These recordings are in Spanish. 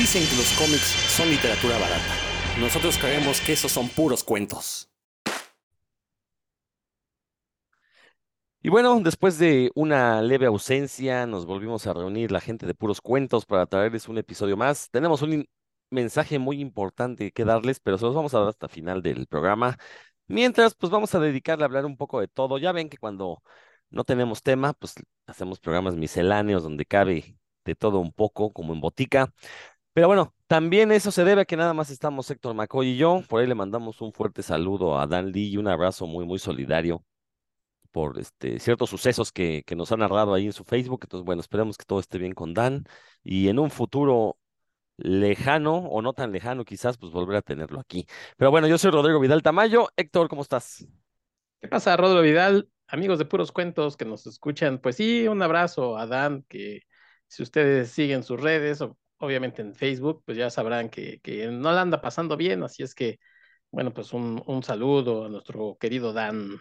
Dicen que los cómics son literatura barata. Nosotros creemos que esos son puros cuentos. Y bueno, después de una leve ausencia, nos volvimos a reunir la gente de Puros Cuentos para traerles un episodio más. Tenemos un mensaje muy importante que darles, pero se los vamos a dar hasta final del programa. Mientras, pues vamos a dedicarle a hablar un poco de todo. Ya ven que cuando no tenemos tema, pues hacemos programas misceláneos donde cabe de todo un poco, como en botica. Pero bueno, también eso se debe a que nada más estamos Héctor McCoy y yo. Por ahí le mandamos un fuerte saludo a Dan Lee y un abrazo muy, muy solidario por este, ciertos sucesos que, que nos han narrado ahí en su Facebook. Entonces, bueno, esperemos que todo esté bien con Dan y en un futuro lejano o no tan lejano quizás, pues volver a tenerlo aquí. Pero bueno, yo soy Rodrigo Vidal Tamayo. Héctor, ¿cómo estás? ¿Qué pasa, Rodrigo Vidal? Amigos de Puros Cuentos que nos escuchan, pues sí, un abrazo a Dan, que si ustedes siguen sus redes, o obviamente en Facebook, pues ya sabrán que, que no la anda pasando bien, así es que, bueno, pues un, un saludo a nuestro querido Dan.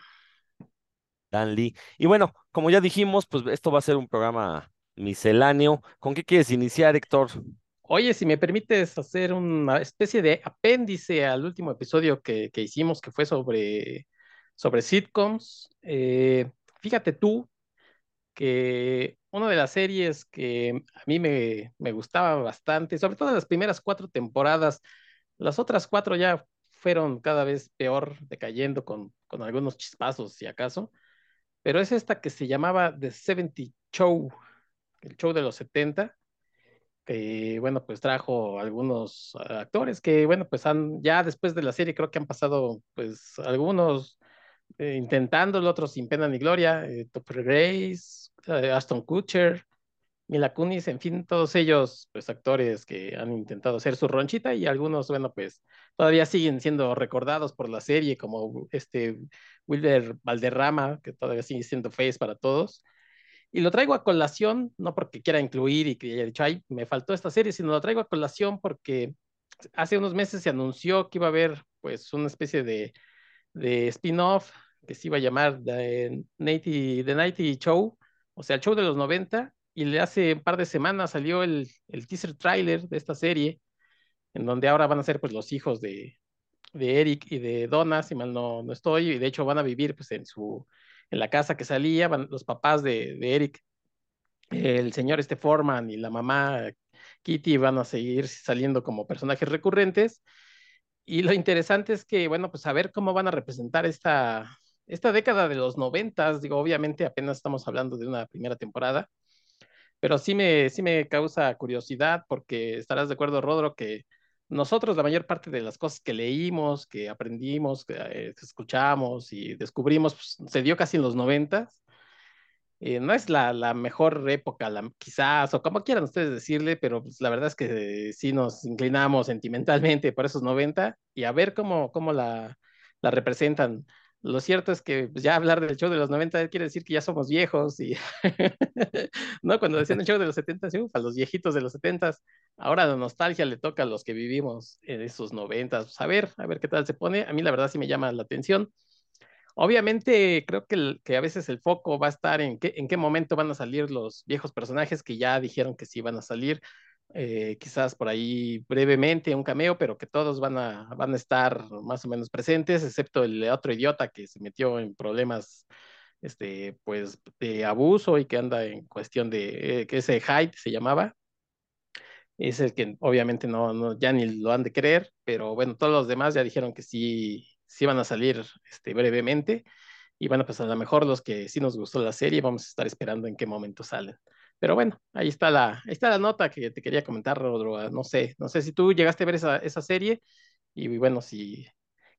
Dan Lee. Y bueno, como ya dijimos, pues esto va a ser un programa misceláneo. ¿Con qué quieres iniciar, Héctor? Oye, si me permites hacer una especie de apéndice al último episodio que, que hicimos, que fue sobre, sobre sitcoms. Eh, fíjate tú que una de las series que a mí me, me gustaba bastante, sobre todo las primeras cuatro temporadas, las otras cuatro ya fueron cada vez peor, decayendo con, con algunos chispazos, si acaso, pero es esta que se llamaba The 70 Show, el show de los 70, que bueno, pues trajo algunos actores que bueno, pues han, ya después de la serie creo que han pasado pues algunos eh, intentándolo, otros sin pena ni gloria, eh, Topper Grace, Aston Kutcher, Mila Kunis, en fin, todos ellos, pues actores que han intentado hacer su ronchita y algunos, bueno, pues todavía siguen siendo recordados por la serie, como este Wilder Valderrama, que todavía sigue siendo face para todos. Y lo traigo a colación, no porque quiera incluir y que haya dicho, ay, me faltó esta serie, sino lo traigo a colación porque hace unos meses se anunció que iba a haber, pues, una especie de, de spin-off que se iba a llamar The Nighty, The Nighty Show, o sea, el show de los 90, y le hace un par de semanas salió el, el teaser trailer de esta serie, en donde ahora van a ser pues los hijos de, de Eric y de Donna, si mal no, no estoy, y de hecho van a vivir pues en su, en la casa que salía, van, los papás de, de Eric, el señor este Foreman y la mamá Kitty van a seguir saliendo como personajes recurrentes. Y lo interesante es que, bueno, pues a ver cómo van a representar esta, esta década de los noventas, digo, obviamente apenas estamos hablando de una primera temporada, pero sí me, sí me causa curiosidad porque estarás de acuerdo, Rodro, que nosotros la mayor parte de las cosas que leímos, que aprendimos, que, eh, escuchamos y descubrimos, pues, se dio casi en los noventas. Eh, no es la, la mejor época, la, quizás, o como quieran ustedes decirle, pero pues, la verdad es que sí nos inclinamos sentimentalmente por esos 90 y a ver cómo, cómo la, la representan. Lo cierto es que pues, ya hablar del show de los 90 quiere decir que ya somos viejos y no cuando decían el show de los 70 uf, a los viejitos de los 70 ahora la nostalgia le toca a los que vivimos en esos 90 pues, a ver, a ver qué tal se pone. A mí la verdad sí me llama la atención. Obviamente creo que, que a veces el foco va a estar en qué, en qué momento van a salir los viejos personajes que ya dijeron que sí van a salir. Eh, quizás por ahí brevemente un cameo, pero que todos van a, van a estar más o menos presentes, excepto el otro idiota que se metió en problemas este, pues, de abuso y que anda en cuestión de, eh, que ese Hyde se llamaba, es el que obviamente no, no, ya ni lo han de creer, pero bueno, todos los demás ya dijeron que sí, sí van a salir este, brevemente, y bueno, pues a lo mejor los que sí nos gustó la serie, vamos a estar esperando en qué momento salen. Pero bueno, ahí está la, ahí está la nota que te quería comentar, Rodro. No sé, no sé si tú llegaste a ver esa, esa serie y bueno, si,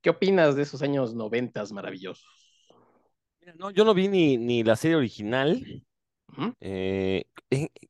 ¿qué opinas de esos años noventas maravillosos? Mira, no, yo no vi ni, ni la serie original. Uh -huh. eh,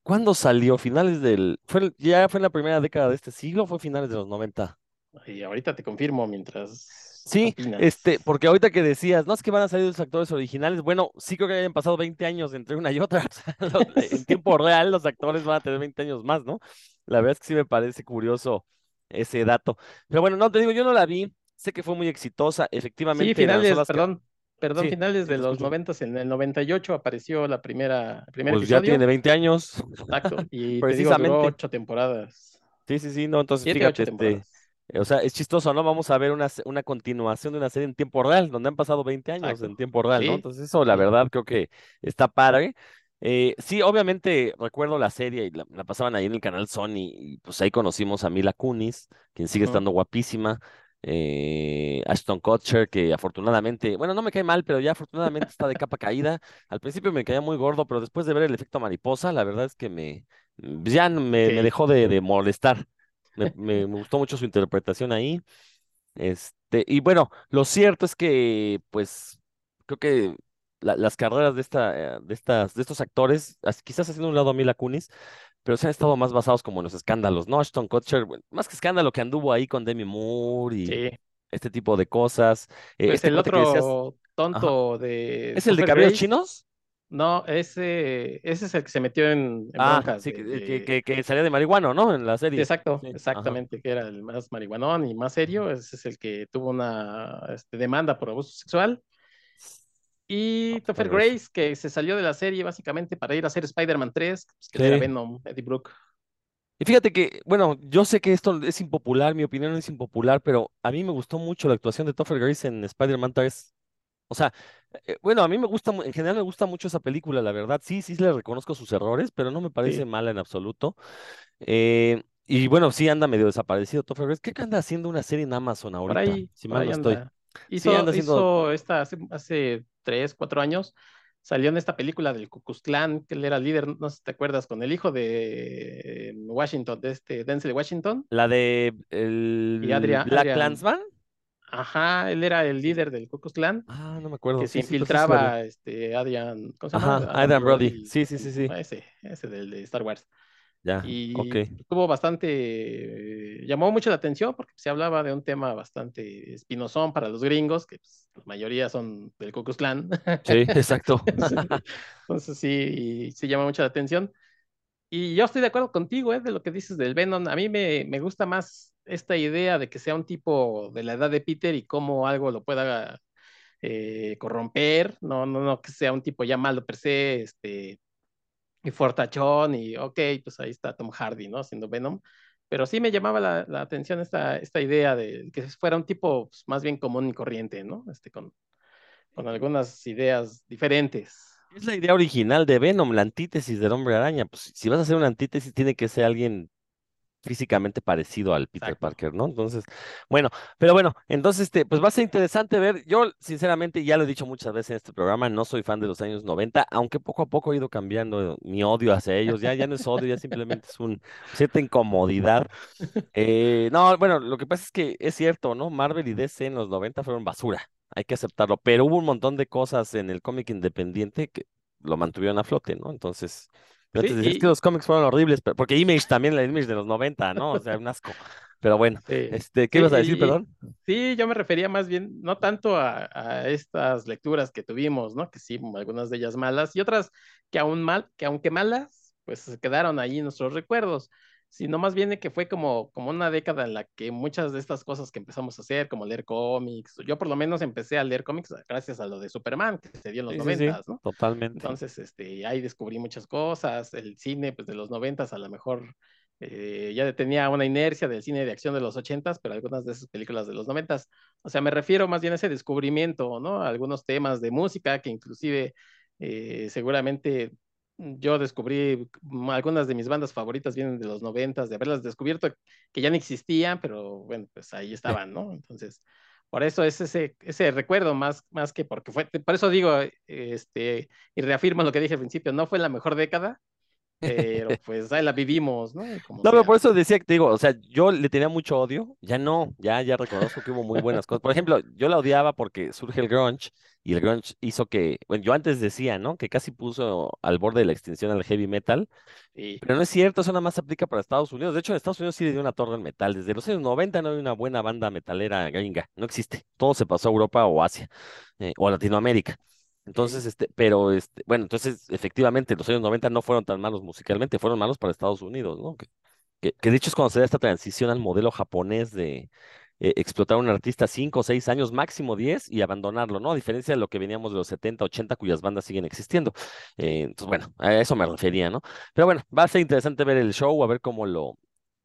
¿Cuándo salió? ¿Finales del... Fue, ¿Ya fue en la primera década de este siglo o fue finales de los 90? Y ahorita te confirmo mientras Sí, este, porque ahorita que decías, no es que van a salir los actores originales, bueno, sí creo que hayan pasado 20 años entre una y otra, en tiempo real los actores van a tener 20 años más, ¿no? La verdad es que sí me parece curioso ese dato. Pero bueno, no te digo, yo no la vi, sé que fue muy exitosa, efectivamente. Sí, finales, perdón, que... perdón, sí, finales de los 90, en el 98 apareció la primera, el primer pues episodio. ya tiene 20 años. Exacto, y Precisamente. Te digo, duró ocho temporadas. Sí, sí, sí, no, entonces Siete, fíjate, ocho este, temporadas. O sea, es chistoso, ¿no? Vamos a ver una, una continuación de una serie en tiempo real, donde han pasado 20 años en tiempo real, ¿no? Sí, Entonces eso, la verdad, creo que está padre. Eh, sí, obviamente recuerdo la serie y la, la pasaban ahí en el canal Sony y pues ahí conocimos a Mila Kunis, quien sigue estando guapísima, eh, Ashton Kutcher, que afortunadamente, bueno, no me cae mal, pero ya afortunadamente está de capa caída. Al principio me caía muy gordo, pero después de ver el efecto mariposa, la verdad es que me, ya me, me dejó de, de molestar. Me, me- me gustó mucho su interpretación ahí. Este, y bueno, lo cierto es que, pues, creo que la- las carreras de esta, eh, de estas, de estos actores, quizás haciendo un lado a Mila Kunis, pero se han estado más basados como en los escándalos, ¿no? Ashton Kutcher, más que escándalo que anduvo ahí con Demi Moore y sí. este tipo de cosas. Eh, Pues este el decías, otro ajá, tonto de ¿es el de cabellos chinos? No, ese, ese es el que se metió en, en Ah, broncas sí, de, que, que, salía de marihuano, ¿no? En la sí, serie. exacto, Sí, ajá. exactamente, que era el más marihuanón y más serio, ese es el que tuvo una este, demanda por abuso sexual. Y No, pues, Topher. Grace, que se salió de la serie básicamente para ir a hacer Spider-Man 3, pues, que él era Sí. Venom, Eddie Brooke. Y fíjate que, bueno, yo sé que esto es impopular, mi opinión es impopular, pero a mí me gustó mucho la actuación de Topher Grace en Spider-Man 3. O sea, eh, bueno, a mí me gusta, en general me gusta mucho esa película, la verdad. Sí, sí le reconozco sus errores, pero no me parece Sí, mala en absoluto. Eh, y bueno, sí anda medio desaparecido Topher Grace. Creo que anda haciendo una serie en Amazon por ahorita, ahí, si por mal no estoy. anda. Sí, anda Hizo, haciendo. hizo esta hace, hace tres, cuatro años, salió en esta película del Klan, que él era líder, no sé si te acuerdas, con el hijo de eh, Washington, de este Denzel Washington, La de y el Adrian, Black Adrian, Klansman. Ajá, él era el líder del Klux Klan, Ah, no me acuerdo. que se Sí, entonces sí infiltraba, este, Adrian, ¿cómo se llama? Ajá, Adam Adam Brody. Brody, Sí, sí, sí, sí. ese, ese del de Star Wars. Ya. Y tuvo bastante, eh, llamó mucho la atención porque se hablaba de un tema bastante espinosón para los gringos, que pues, la mayoría son del Klux Klan. Sí, exacto. Entonces sí, sí llama mucho la atención. Y yo estoy de acuerdo contigo, ¿eh? De lo que dices del Venom. A mí me, me gusta más esta idea de que sea un tipo de la edad de Peter y cómo algo lo pueda eh, corromper. No, no, no que sea un tipo ya malo per se, este, y fortachón, y ok, pues ahí está Tom Hardy, ¿no? Haciendo Venom. Pero sí me llamaba la, la atención esta, esta idea de que fuera un tipo pues, más bien común y corriente, ¿no? Este, con, con algunas ideas diferentes. Es la idea original de Venom, la antítesis del hombre araña. Pues si vas a hacer una antítesis, tiene que ser alguien físicamente parecido al Peter Exacto. Parker, ¿no? Entonces, bueno, pero bueno, entonces, este, pues va a ser interesante ver. Yo, sinceramente, ya lo he dicho muchas veces en este programa, no soy fan de los años 90, aunque poco a poco he ido cambiando mi odio hacia ellos. Ya, ya no es odio, ya simplemente es un cierta incomodidad. Eh, no, bueno, lo que pasa es que es cierto, ¿no? Marvel y DC en los 90 fueron basura, hay que aceptarlo, pero hubo un montón de cosas en el cómic independiente que lo mantuvieron a flote, ¿no? Entonces, antes Sí, decía, es que los cómics fueron horribles, pero- porque Image también, la Image de los 90, ¿no? O sea, un asco. Pero bueno, sí, este, ¿qué sí, ibas a decir, perdón? sí, yo me refería más bien, no tanto a, a estas lecturas que tuvimos, ¿no? Que sí, algunas de ellas malas y otras que aún mal, que aunque malas, pues quedaron ahí en nuestros recuerdos, sino más bien de que fue como, como una década en la que muchas de estas cosas que empezamos a hacer, como leer cómics, yo por lo menos empecé a leer cómics gracias a lo de Superman, que se dio en los Sí, sí, sí, noventas, ¿no? totalmente. Entonces, este, ahí descubrí muchas cosas, el cine, pues de los noventas a lo mejor eh, ya tenía una inercia del cine de acción de los ochentas, pero algunas de esas películas de los noventas, o sea, me refiero más bien a ese descubrimiento, ¿no? Algunos temas de música que inclusive eh, seguramente yo descubrí algunas de mis bandas favoritas vienen de los noventas, de haberlas descubierto que ya no existían, pero bueno, pues ahí estaban, ¿no? Entonces, por eso es ese, ese recuerdo más, más que porque fue, por eso digo, este, y reafirmo lo que dije al principio, no fue la mejor década, pero pues ahí la vivimos, ¿no? Como No, pero por eso decía que te digo, o sea, yo le tenía mucho odio, ya no, ya, ya reconozco que hubo muy buenas cosas. Por ejemplo, yo la odiaba porque surge el grunge y el grunge hizo que, bueno, yo antes decía, ¿no? Que casi puso al borde de la extinción al heavy metal, Sí, pero no es cierto, eso nada más se aplica para Estados Unidos. De hecho, en Estados Unidos sí le dio una torre al metal. Desde los años 90 no hay una buena banda metalera gringa, no existe. Todo se pasó a Europa o Asia, eh, o a Latinoamérica. Entonces, este, pero este, bueno, entonces efectivamente los años 90 no fueron tan malos musicalmente, fueron malos para Estados Unidos, ¿no? Que, que, que de hecho es cuando se da esta transición al modelo japonés de eh, explotar a un artista cinco o seis años, máximo 10, y abandonarlo, ¿no? A diferencia de lo que veníamos de los 70, 80, cuyas bandas siguen existiendo. Eh, entonces, bueno, a eso me refería, ¿no? Pero bueno, va a ser interesante ver el show, a ver cómo lo,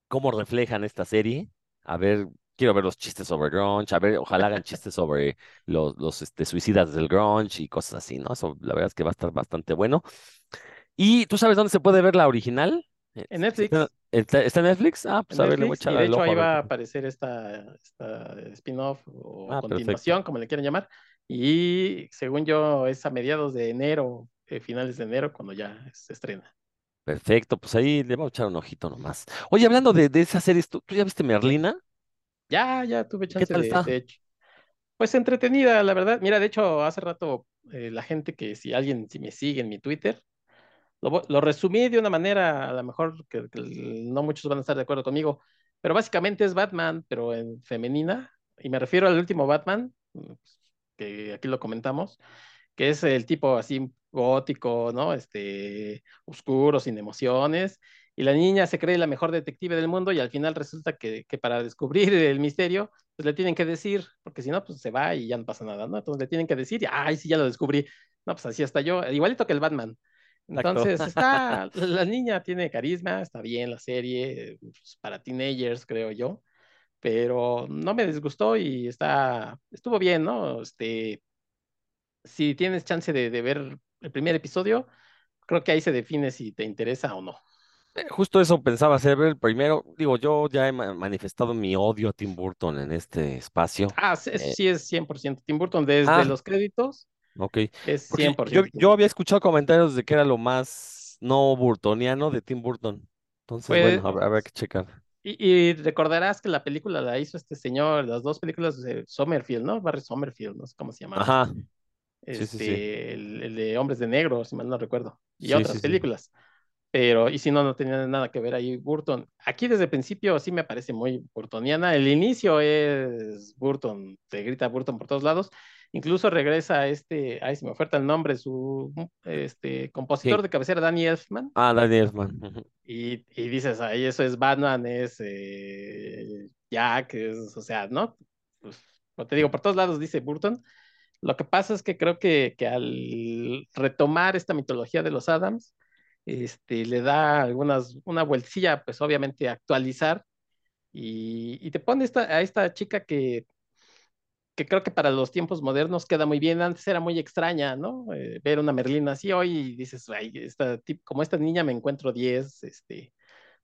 cómo reflejan esta serie. A ver, quiero ver los chistes sobre grunge, a ver, ojalá hagan chistes sobre los, los este, suicidas del grunge y cosas así, ¿no? Eso la verdad es que va a estar bastante bueno. ¿Y tú sabes dónde se puede ver la original? En Netflix. ¿Está, en Netflix? Ah, pues en a ver, le voy a echar y de hecho ahí va a aparecer esta, esta spin-off o Ah, continuación, como le quieran llamar. Y según yo, es a mediados de enero, eh, finales de enero, cuando ya se estrena. Perfecto, pues ahí le voy a echar un ojito nomás. Oye, hablando de, de esas series, ¿tú, tú ya viste Merlina? Ya, ya tuve ¿Qué chance de, de hecho. Pues entretenida, la verdad. Mira, de hecho, hace rato eh, la gente que si alguien si me sigue en mi Twitter, lo, resumí de una manera, a lo mejor que, que no muchos van a estar de acuerdo conmigo, pero básicamente es Batman, pero en femenina, y me refiero al último Batman, mm, que aquí lo comentamos, que es el tipo así gótico, ¿no? Este, oscuro, sin emociones, y la niña se cree la mejor detective del mundo y al final resulta que, que para descubrir el misterio, pues le tienen que decir, porque si no, pues se va y ya no pasa nada, ¿no? Entonces le tienen que decir, y, ay, sí, ya lo descubrí. No, pues así está yo, igualito que el Batman. Entonces, está, la niña tiene carisma, está bien la serie, pues, para teenagers, creo yo, pero no me disgustó y está, estuvo bien, ¿no? Este, si tienes chance de, de ver el primer episodio, creo que ahí se define si te interesa o no. Eh, Justo eso pensaba hacer ver el primero. Digo, yo ya he ma- manifestado mi odio a Tim Burton en este espacio. Ah, sí, Eh, sí es 100%. Tim Burton desde ah, los créditos ok. es Porque 100% yo, yo había escuchado comentarios de que era lo más no burtoniano de Tim Burton. Entonces, Pues, bueno, habrá, habrá que checar. y, y recordarás que la película la hizo este señor, las dos películas de Sommerfield, ¿no? Barry Sommerfield, no sé cómo se llamaba. Ajá, sí, sí, sí. Este, el, el de Hombres de Negro, si mal no recuerdo, y otras películas. Pero, y si no, no tenía nada que ver ahí Burton. Aquí desde el principio sí me parece muy burtoniana. El inicio es Burton, te grita Burton por todos lados. Incluso regresa a este, ay, se me oferta el nombre, su este, compositor de cabecera, Danny Elfman. Ah, Danny Elfman. Y, y dices, ahí eso es Batman, es eh, Jack, es, o sea, ¿no? Pues, como te digo, por todos lados dice Burton. Lo que pasa es que creo que, que al retomar esta mitología de los Adams, este, le da algunas, una vueltilla, pues obviamente actualizar, y, y te pone esta, a esta chica que, que creo que para los tiempos modernos queda muy bien. Antes era muy extraña, ¿no? Eh, ver una Merlina así hoy dices, ay, esta, como esta niña me encuentro 10, este,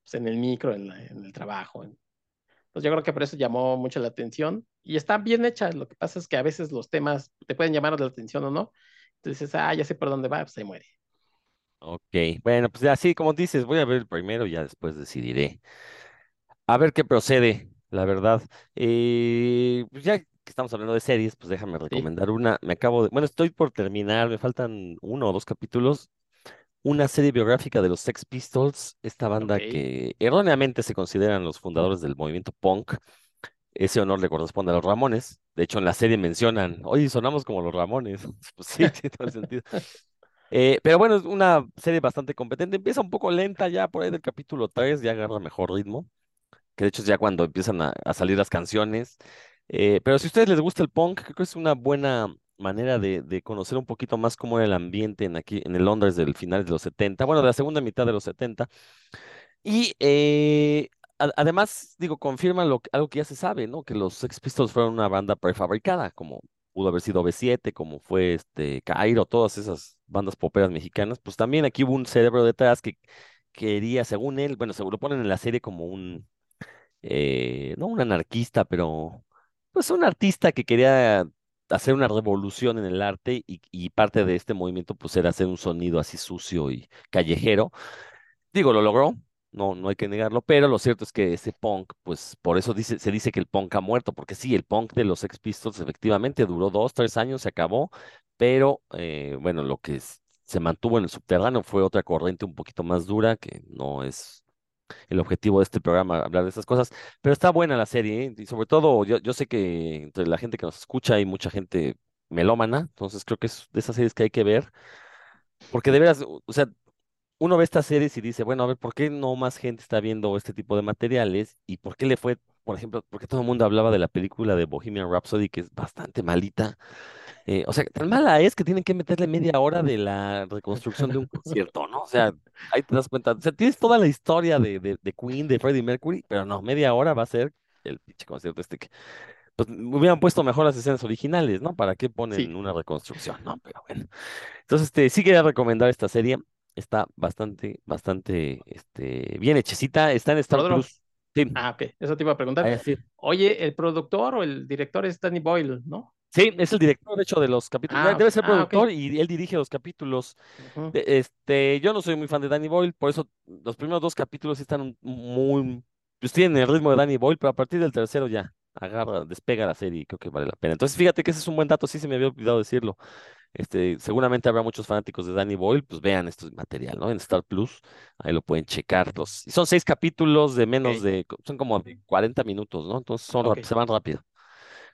pues en el micro, en, en el trabajo. en- Entonces yo creo que por eso llamó mucho la atención y está bien hecha. Lo que pasa es que a veces los temas te pueden llamar la atención o no. Entonces, ah, ya sé por dónde va, pues se muere. Ok, bueno, pues ya sí, como dices, voy a ver el primero y ya después decidiré. A ver qué procede, la verdad. Eh, pues ya que estamos hablando de series, pues déjame Sí, recomendar una. Me acabo de, bueno, estoy por terminar, me faltan uno o dos capítulos. Una serie biográfica de los Sex Pistols, esta banda que erróneamente se consideran los fundadores del movimiento punk. Ese honor le corresponde a los Ramones. De hecho, en la serie mencionan, oye, sonamos como los Ramones. Pues sí, tiene todo el sentido. Eh, pero bueno, es una serie bastante competente. Empieza un poco lenta ya por ahí del capítulo 3, ya agarra mejor ritmo, que de hecho es ya cuando empiezan a, a salir las canciones. Eh, pero si a ustedes les gusta el punk, creo que es una buena manera de, de conocer un poquito más cómo era el ambiente en aquí, en el Londres del final de los 70, bueno, de la segunda mitad de los 70. Y eh, además, digo, confirma lo, algo que ya se sabe, ¿no? Que los Sex Pistols fueron una banda prefabricada, como pudo haber sido B7, como fue este Cairo, todas esas bandas poperas mexicanas. Pues también aquí hubo un cerebro detrás que quería, según él, bueno, se lo ponen en la serie como un, eh, no un anarquista, pero pues un artista que quería hacer una revolución en el arte y, y parte de este movimiento pues era hacer un sonido así sucio y callejero. Digo, lo logró, no, no hay que negarlo, pero lo cierto es que ese punk, pues por eso dice, se dice que el punk ha muerto, porque sí, el punk de los Sex Pistols efectivamente duró dos, tres años, se acabó, pero eh, bueno, lo que se mantuvo en el subterráneo fue otra corriente un poquito más dura, que no es el objetivo de este programa hablar de esas cosas, pero está buena la serie, ¿eh? Y sobre todo yo, yo sé que entre la gente que nos escucha hay mucha gente melómana, entonces creo que es de esas series que hay que ver, porque de veras, o sea, uno ve estas series y dice, bueno, a ver, ¿por qué no más gente está viendo este tipo de materiales y por qué le fue por ejemplo, porque todo el mundo hablaba de la película de Bohemian Rhapsody, que es bastante malita. Eh, o sea, tan mala es que tienen que meterle media hora de la reconstrucción de un concierto, ¿no? O sea, ahí te das cuenta. O sea, tienes toda la historia de, de, de Queen, de Freddie Mercury, pero no, media hora va a ser el pinche concierto este que. Pues hubieran puesto mejor las escenas originales, ¿no? ¿Para qué ponen Sí. una reconstrucción? No, pero bueno. Entonces, este, sí quería recomendar esta serie. Está bastante, bastante, este, bien hechecita. Está en Star Rodro. Plus. Sí, Ah, ok, eso te iba a preguntar. sí. Oye, el productor o el director es Danny Boyle, ¿no? Sí, es el director, de hecho, de los capítulos. Ah, Debe ser ah, productor y él dirige los capítulos. Este, yo no soy muy fan de Danny Boyle, por eso los primeros dos capítulos están muy, pues tienen el ritmo de Danny Boyle, pero a partir del tercero ya agarra, despega la serie y creo que vale la pena. Entonces, fíjate que ese es un buen dato, sí se me había olvidado decirlo. Este, seguramente habrá muchos fanáticos de Danny Boyle, pues vean este material, ¿no? En Star Plus, ahí lo pueden checar. Los, y son seis capítulos de menos Ok. de, son como de 40 minutos, ¿no? Entonces son, rap- Ok. se van rápido,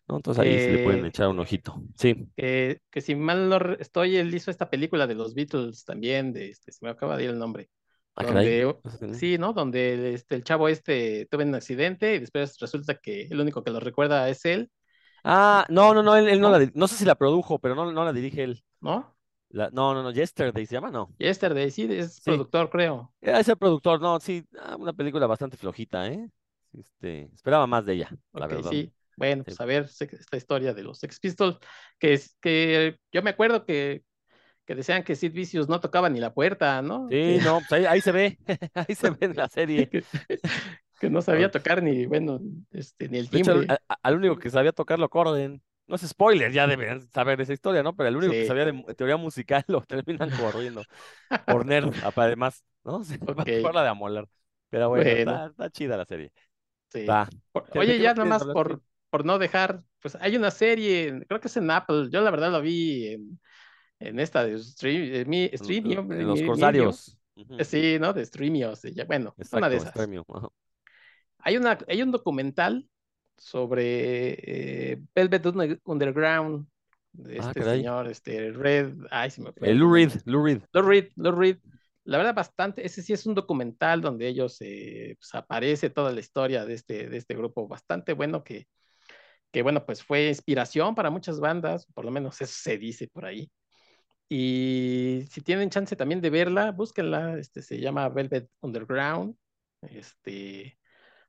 ¿no? Entonces ahí sí le pueden Eh, echar un ojito. Sí. que, que si mal no estoy, él hizo esta película de los Beatles también, de este, se me acaba de ir el nombre. Ah. Donde, que no. sí, ¿no? Donde este, el chavo este tuvo un accidente y después resulta que el único que lo recuerda es él, Ah, no, no, no, él, él no ¿No? la, no sé si la produjo, pero no, no la dirige él. ¿no? La- no, no, no, Yesterday se llama, no. Yesterday, sí, es Sí. productor, creo. Era ese productor, no, sí, ah, una película bastante flojita, ¿eh? Este, esperaba más de ella, la verdad. sí. Bueno, Sí. pues a ver esta historia de los Sex Pistols, que es que yo me acuerdo que, que decían que Sid Vicious no tocaba ni la puerta, ¿no? Sí, Que, no, pues ahí, ahí se ve, ahí se ve en la serie. que, no sabía tocar ni, bueno, este, ni el De hecho, al, timbre. al único que sabía tocar lo corren. No es spoiler, ya deben saber esa historia, ¿no? Pero el único que sabía de teoría musical lo terminan corriendo. Por nerd, además, ¿no? Sí, Ok. por la de amolar. Pero bueno, Bueno. está, está chida la serie. Sí. Va. Por- ¿De Oye, ya nada más por, por no dejar, pues hay una serie, creo que es en Apple, yo la verdad la vi en, en esta de Stream, eh, mi, En- Streamio, en mi- los mi- corsarios. Medium. Sí, ¿no? De Streamio, sí, ya, bueno, una Exacto, de esas. Ajá. Hay, una, hay un documental sobre eh, Velvet Under- Underground, de Ah, este caray. señor, este Red, ay, se me fue Lou. Reed, Lou Reed. Lou Reed, Lou Reed. La verdad, bastante, ese sí es un documental donde ellos, eh, pues, aparece toda la historia de este, de este grupo, bastante bueno que, que, bueno, pues fue inspiración para muchas bandas, por lo menos eso se dice por ahí. Y si tienen chance también de verla, búsquenla, este, se llama Velvet Underground, este,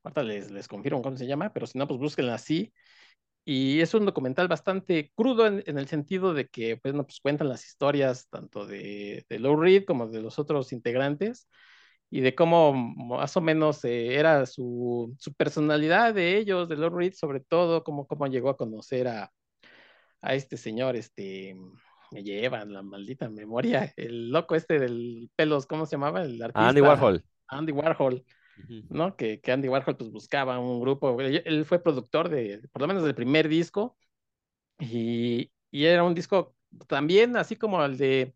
ahorita les, les confirmo cómo se llama, pero si no, pues búsquenla así. Y es un documental bastante crudo en, en el sentido de que pues, no, pues, cuentan las historias tanto de, de Lou Reed como de los otros integrantes y de cómo más o menos eh, era su, su, personalidad de ellos, de Lou Reed sobre todo, cómo, cómo llegó a conocer a, a este señor, este, me llevan la maldita memoria, el loco este del pelos, ¿cómo se llamaba? El artista. Andy Warhol. Andy Warhol. ¿No? Que, que, Andy Warhol pues buscaba un grupo, él, fue productor de, por lo menos del primer disco, y, y, era un disco también así como el de,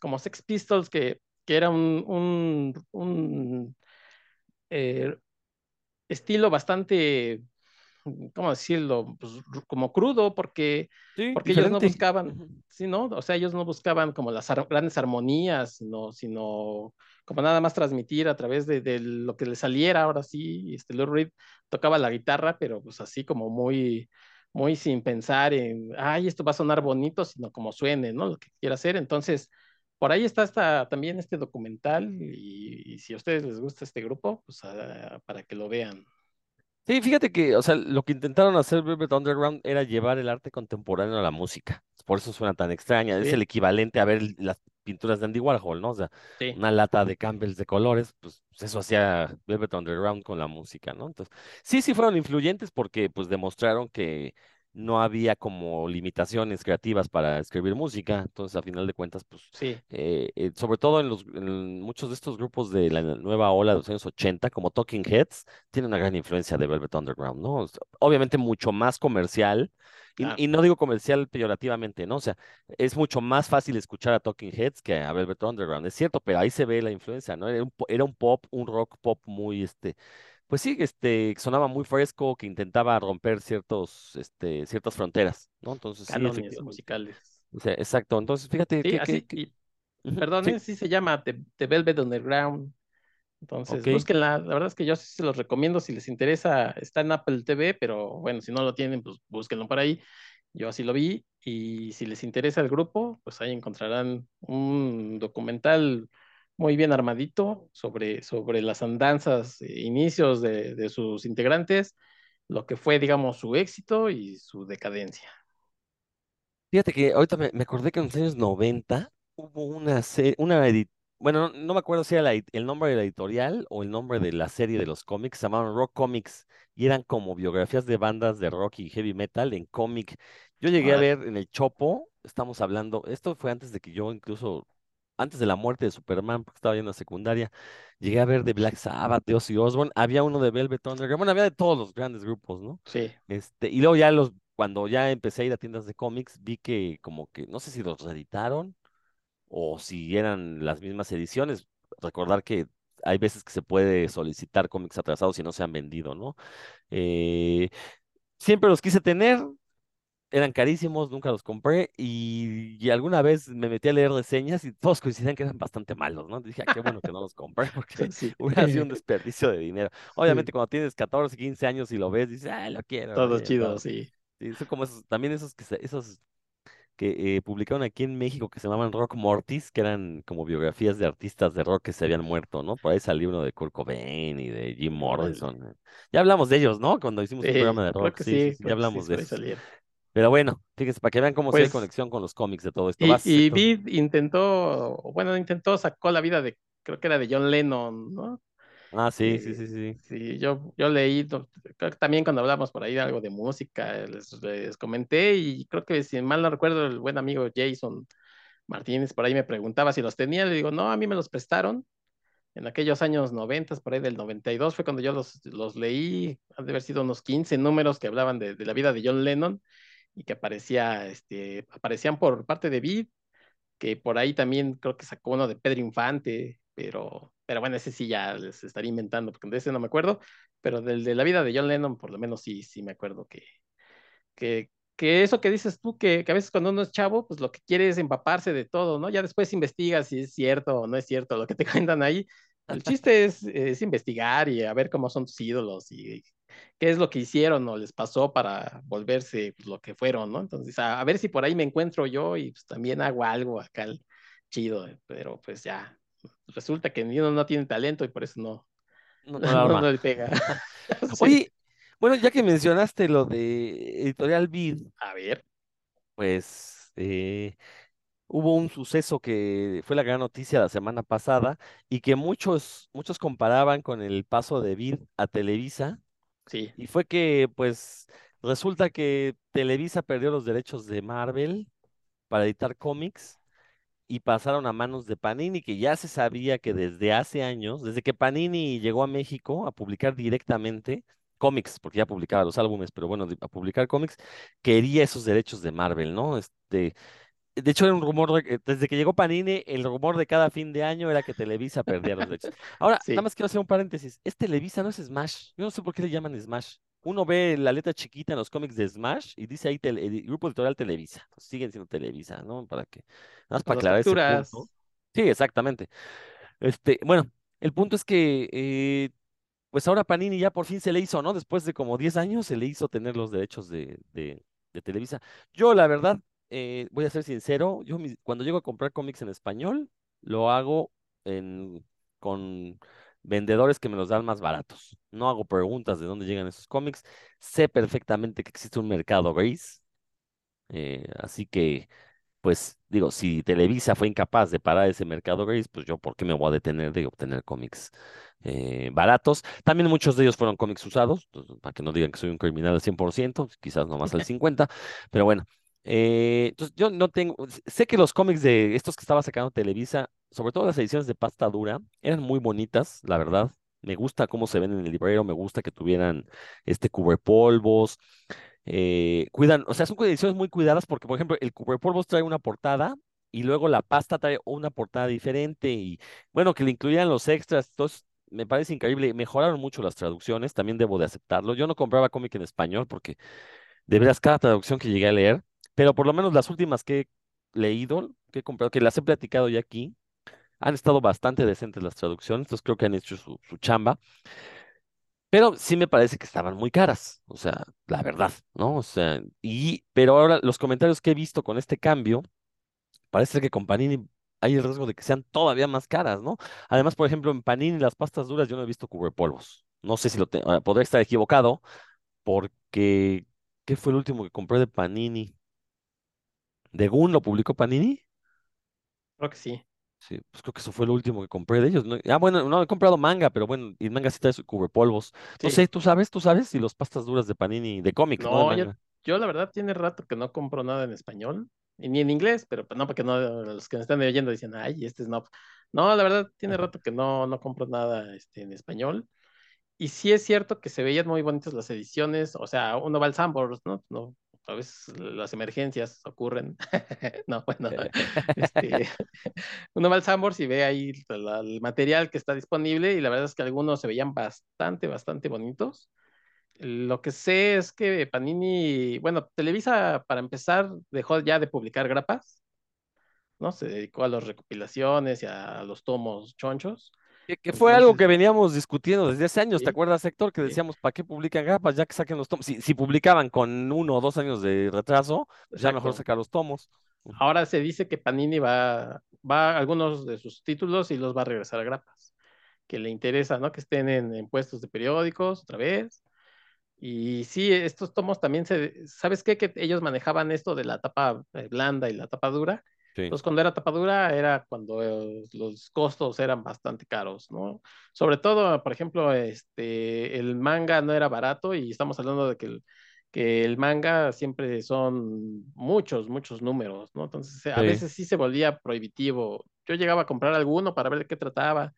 como Sex Pistols, que, que era un, un, un eh, estilo bastante, ¿cómo decirlo? Pues, como crudo, porque, sí, porque ellos no buscaban. ¿sí, no? O sea, ellos no buscaban como las ar grandes armonías, sino, sino como nada más transmitir a través de, de, lo que le saliera ahora sí. Este, Lou Reed tocaba la guitarra, pero pues así como muy, muy sin pensar en, ay, esto va a sonar bonito, sino como suene, ¿no? Lo que quiera hacer. Entonces, por ahí está esta, también este documental y, y, si a ustedes les gusta este grupo, pues a, para que lo vean. Sí, fíjate que, o sea, lo que intentaron hacer Velvet Underground era llevar el arte contemporáneo a la música. Por eso suena tan extraña. Sí. Es el equivalente a ver las pinturas de Andy Warhol, ¿no? O sea, sí. una lata de Campbell's de colores, pues, pues, eso hacía Velvet Underground con la música, ¿no? Entonces, sí, sí fueron influyentes porque pues demostraron que no había como limitaciones creativas para escribir música, entonces a final de cuentas, pues, sí. eh, eh, sobre todo en, los, en muchos de estos grupos de la nueva ola de los años 80, como Talking Heads, tiene una gran influencia de Velvet Underground, ¿no? Obviamente mucho más comercial, y, Ah. y, no digo comercial peyorativamente, ¿no? O sea, es mucho más fácil escuchar a Talking Heads que a Velvet Underground, es cierto, pero ahí se ve la influencia, ¿no? Era un, era un pop, un rock pop muy, este, pues sí, este, sonaba muy fresco, que intentaba romper ciertos, este, ciertas fronteras, ¿no? Entonces, Cánones sí, musicales. O sea, exacto, entonces fíjate sí, que, así, que, y, perdón, sí. sí. se llama The, The, Velvet Underground, Entonces, Ok. búsquenla. La verdad es que yo sí se los recomiendo si les interesa. Está en Apple TV, pero bueno, si no lo tienen, pues búsquenlo por ahí. Yo así lo vi. Y si les interesa el grupo, pues ahí encontrarán un documental muy bien armadito sobre, sobre las andanzas, e inicios de, de sus integrantes, lo que fue, digamos, su éxito y su decadencia. Fíjate que ahorita me, me acordé que en los años 90 hubo una serie, una bueno, no, no me acuerdo si era la el nombre de la editorial o el nombre de la serie de los cómics, se llamaban Rock Comics y eran como biografías de bandas de rock y heavy metal en cómic. Yo llegué a ver en el Chopo, estamos hablando, esto fue antes de que yo incluso, antes de la muerte de Superman, porque estaba en la secundaria, llegué a ver de Black Sabbath, de Ozzy Osbourne, había uno de Velvet Underground, bueno, había de todos los grandes grupos, ¿no? Sí, Este, y luego ya los, cuando ya empecé a ir a tiendas de cómics, vi que como que, no sé si los reeditaron o si eran las mismas ediciones. Recordar que hay veces que se puede solicitar cómics atrasados y no se han vendido, ¿no? Eh, siempre los quise tener, eran carísimos, nunca los compré y, y alguna vez me metí a leer reseñas y todos coincidían que eran bastante malos, ¿no? Dije, "Ah, qué bueno que no los compré porque sí. hubiera sido un desperdicio de dinero. Sí, Obviamente cuando tienes 14, 15 años y lo ves, dices, ah, lo quiero, todo chido, sí. Sí, son como esos, también esos que esos que eh, publicaron aquí en México que se llamaban Rock Mortis, que eran como biografías de artistas de rock que se habían muerto, ¿no? Por ahí salió uno de Kurt Cobain y de Jim. Morrison. Ya hablamos de ellos, ¿no? Cuando hicimos un programa de rock, sí, sí, sí, sí, ya hablamos de eso. Pero bueno, fíjense, para que vean cómo sí hay Pues, conexión con los cómics de todo esto. y, Vas, y Héctor. Vid intentó, bueno, intentó, sacó la vida de, creo que era de John Lennon, ¿no? Ah, sí, sí, Eh, sí, sí. sí, yo, yo leí, creo que también cuando hablamos por ahí de algo de música, les, les comenté y creo que si mal no recuerdo, el buen amigo Jason Martínez por ahí me preguntaba si los tenía, le digo, no, a mí me los prestaron en aquellos años 90, por ahí del 92 fue cuando yo los, los leí, han de haber sido unos 15 números que hablaban de, de la vida de John Lennon y que aparecía, este, aparecían por parte de Vid, que por ahí también creo que sacó uno de Pedro Infante, pero, pero bueno, ese sí ya les estaría inventando, porque de ese no me acuerdo, pero del de la vida de John Lennon por lo menos sí, sí me acuerdo que, que, que eso que dices tú, que, que a veces cuando uno es chavo, pues lo que quiere es empaparse de todo, ¿no? Ya después investigas si es cierto o no es cierto lo que te cuentan ahí. El chiste es, es investigar y a ver cómo son tus ídolos y qué es lo que hicieron o les pasó para volverse pues, lo que fueron, ¿no? Entonces, a, a ver si por ahí me encuentro yo y pues también hago algo acá chido, eh, pero pues ya, resulta que uno no tiene talento y por eso no, No, no no, no le pega. Sí. Oye, bueno, ya que mencionaste lo de Editorial Vid, A ver, pues eh, hubo un suceso que fue la gran noticia la semana pasada y que muchos, muchos comparaban con el paso de Vid a Televisa sí, y fue que pues resulta que Televisa perdió los derechos de Marvel para editar cómics y pasaron a manos de Panini, que ya se sabía que desde hace años, desde que Panini llegó a México a publicar directamente cómics, porque ya publicaba los álbumes, pero bueno, a publicar cómics, quería esos derechos de Marvel, ¿no? Este, de hecho, era un rumor, de desde que llegó Panini, el rumor de cada fin de año era que Televisa perdía los derechos. Ahora, nada más quiero hacer un paréntesis. Es Televisa, no es Smash. Yo no sé por qué le llaman Smash. Uno ve la letra chiquita en los cómics de Smash y dice ahí tele- el Grupo Editorial Televisa. Pues siguen siendo Televisa, ¿no? Para que, nada más para aclarar ese punto. Sí, exactamente. Este, bueno, el punto es que eh, pues ahora Panini ya por fin se le hizo, ¿no? Después de como 10 años se le hizo tener los derechos de, de, de Televisa. Yo, la verdad, eh, voy a ser sincero, yo mis- cuando llego a comprar cómics en español, lo hago en, con vendedores que me los dan más baratos. No hago preguntas de dónde llegan esos cómics. Sé perfectamente que existe un mercado gris, eh, así que pues digo, si Televisa fue incapaz de parar ese mercado gris, pues yo, ¿por qué me voy a detener de obtener cómics eh, baratos? También muchos de ellos fueron cómics usados, para que no digan que soy un criminal al 100%, quizás nomás al 50%, pero bueno. Eh, entonces, yo no tengo, sé que los cómics de estos que estaba sacando Televisa, sobre todo las ediciones de pasta dura, eran muy bonitas, la verdad. Me gusta cómo se ven en el librero, me gusta que tuvieran este cubrepolvos, eh, cuidan, o sea, son ediciones muy cuidadas porque, por ejemplo, el cubrepolvos trae una portada y luego la pasta trae una portada diferente y, bueno, que le incluyan los extras, entonces me parece increíble. Mejoraron mucho las traducciones, también debo de aceptarlo. Yo no compraba cómic en español porque, de veras, cada traducción que llegué a leer, pero por lo menos las últimas que he leído, que he comprado, que las he platicado ya aquí, han estado bastante decentes las traducciones, entonces creo que han hecho su, chamba. Pero sí me parece que estaban muy caras, o sea, la verdad, ¿no? O sea, y, pero ahora los comentarios que he visto con este cambio, parece ser que con Panini hay el riesgo de que sean todavía más caras, ¿no? Además, por ejemplo, en Panini las pastas duras yo no he visto cubrepolvos. No sé si lo tengo, podría estar equivocado, porque ¿qué fue el último que compré de Panini? ¿De Gun lo publicó Panini? Creo que sí. Sí, pues creo que eso fue lo último que compré de ellos. ¿no? Ah, bueno, no he comprado manga, pero bueno, y manga sí trae su cubrepolvos. No Sí. sé, ¿tú sabes? ¿Tú sabes? Si los pastas duras de Panini, de cómics, no, No, yo, la verdad tiene rato que no compro nada en español, y ni en inglés, pero no, porque no, los que me están oyendo dicen, ay, este es no. No, la verdad tiene rato que no, no compro nada este, en español. Y sí es cierto que se veían muy bonitas las ediciones, o sea, uno va al Sambors, ¿no? No, a veces las emergencias ocurren. No, bueno, este, uno va al Sambors y ve ahí el material que está disponible y la verdad es que algunos se veían bastante, bastante bonitos. Lo que sé es que Panini, bueno, Televisa para empezar dejó ya de publicar grapas, ¿no? Se dedicó a las recopilaciones y a los tomos chonchos. Que, que fue algo que veníamos discutiendo desde hace años, ¿te acuerdas, Héctor? Que decíamos, ¿para qué publican grapas? Ya que saquen los tomos. Si, si publicaban con uno o dos años de retraso, pues ya mejor sacar los tomos. Ahora se dice que Panini va, va a algunos de sus títulos y los va a regresar a grapas, que le interesa, ¿no? Que estén en, en puestos de periódicos otra vez. Y sí, estos tomos también se, ¿sabes qué? Que ellos manejaban esto de la tapa eh, blanda y la tapa dura. Sí. Entonces, cuando era tapa dura, era cuando eh, los costos eran bastante caros, ¿no? Sobre todo, por ejemplo, este, el manga no era barato y estamos hablando de que el, que el manga siempre son muchos, muchos números, ¿no? Entonces, a Sí. veces sí se volvía prohibitivo. Yo llegaba a comprar alguno para ver de qué trataba,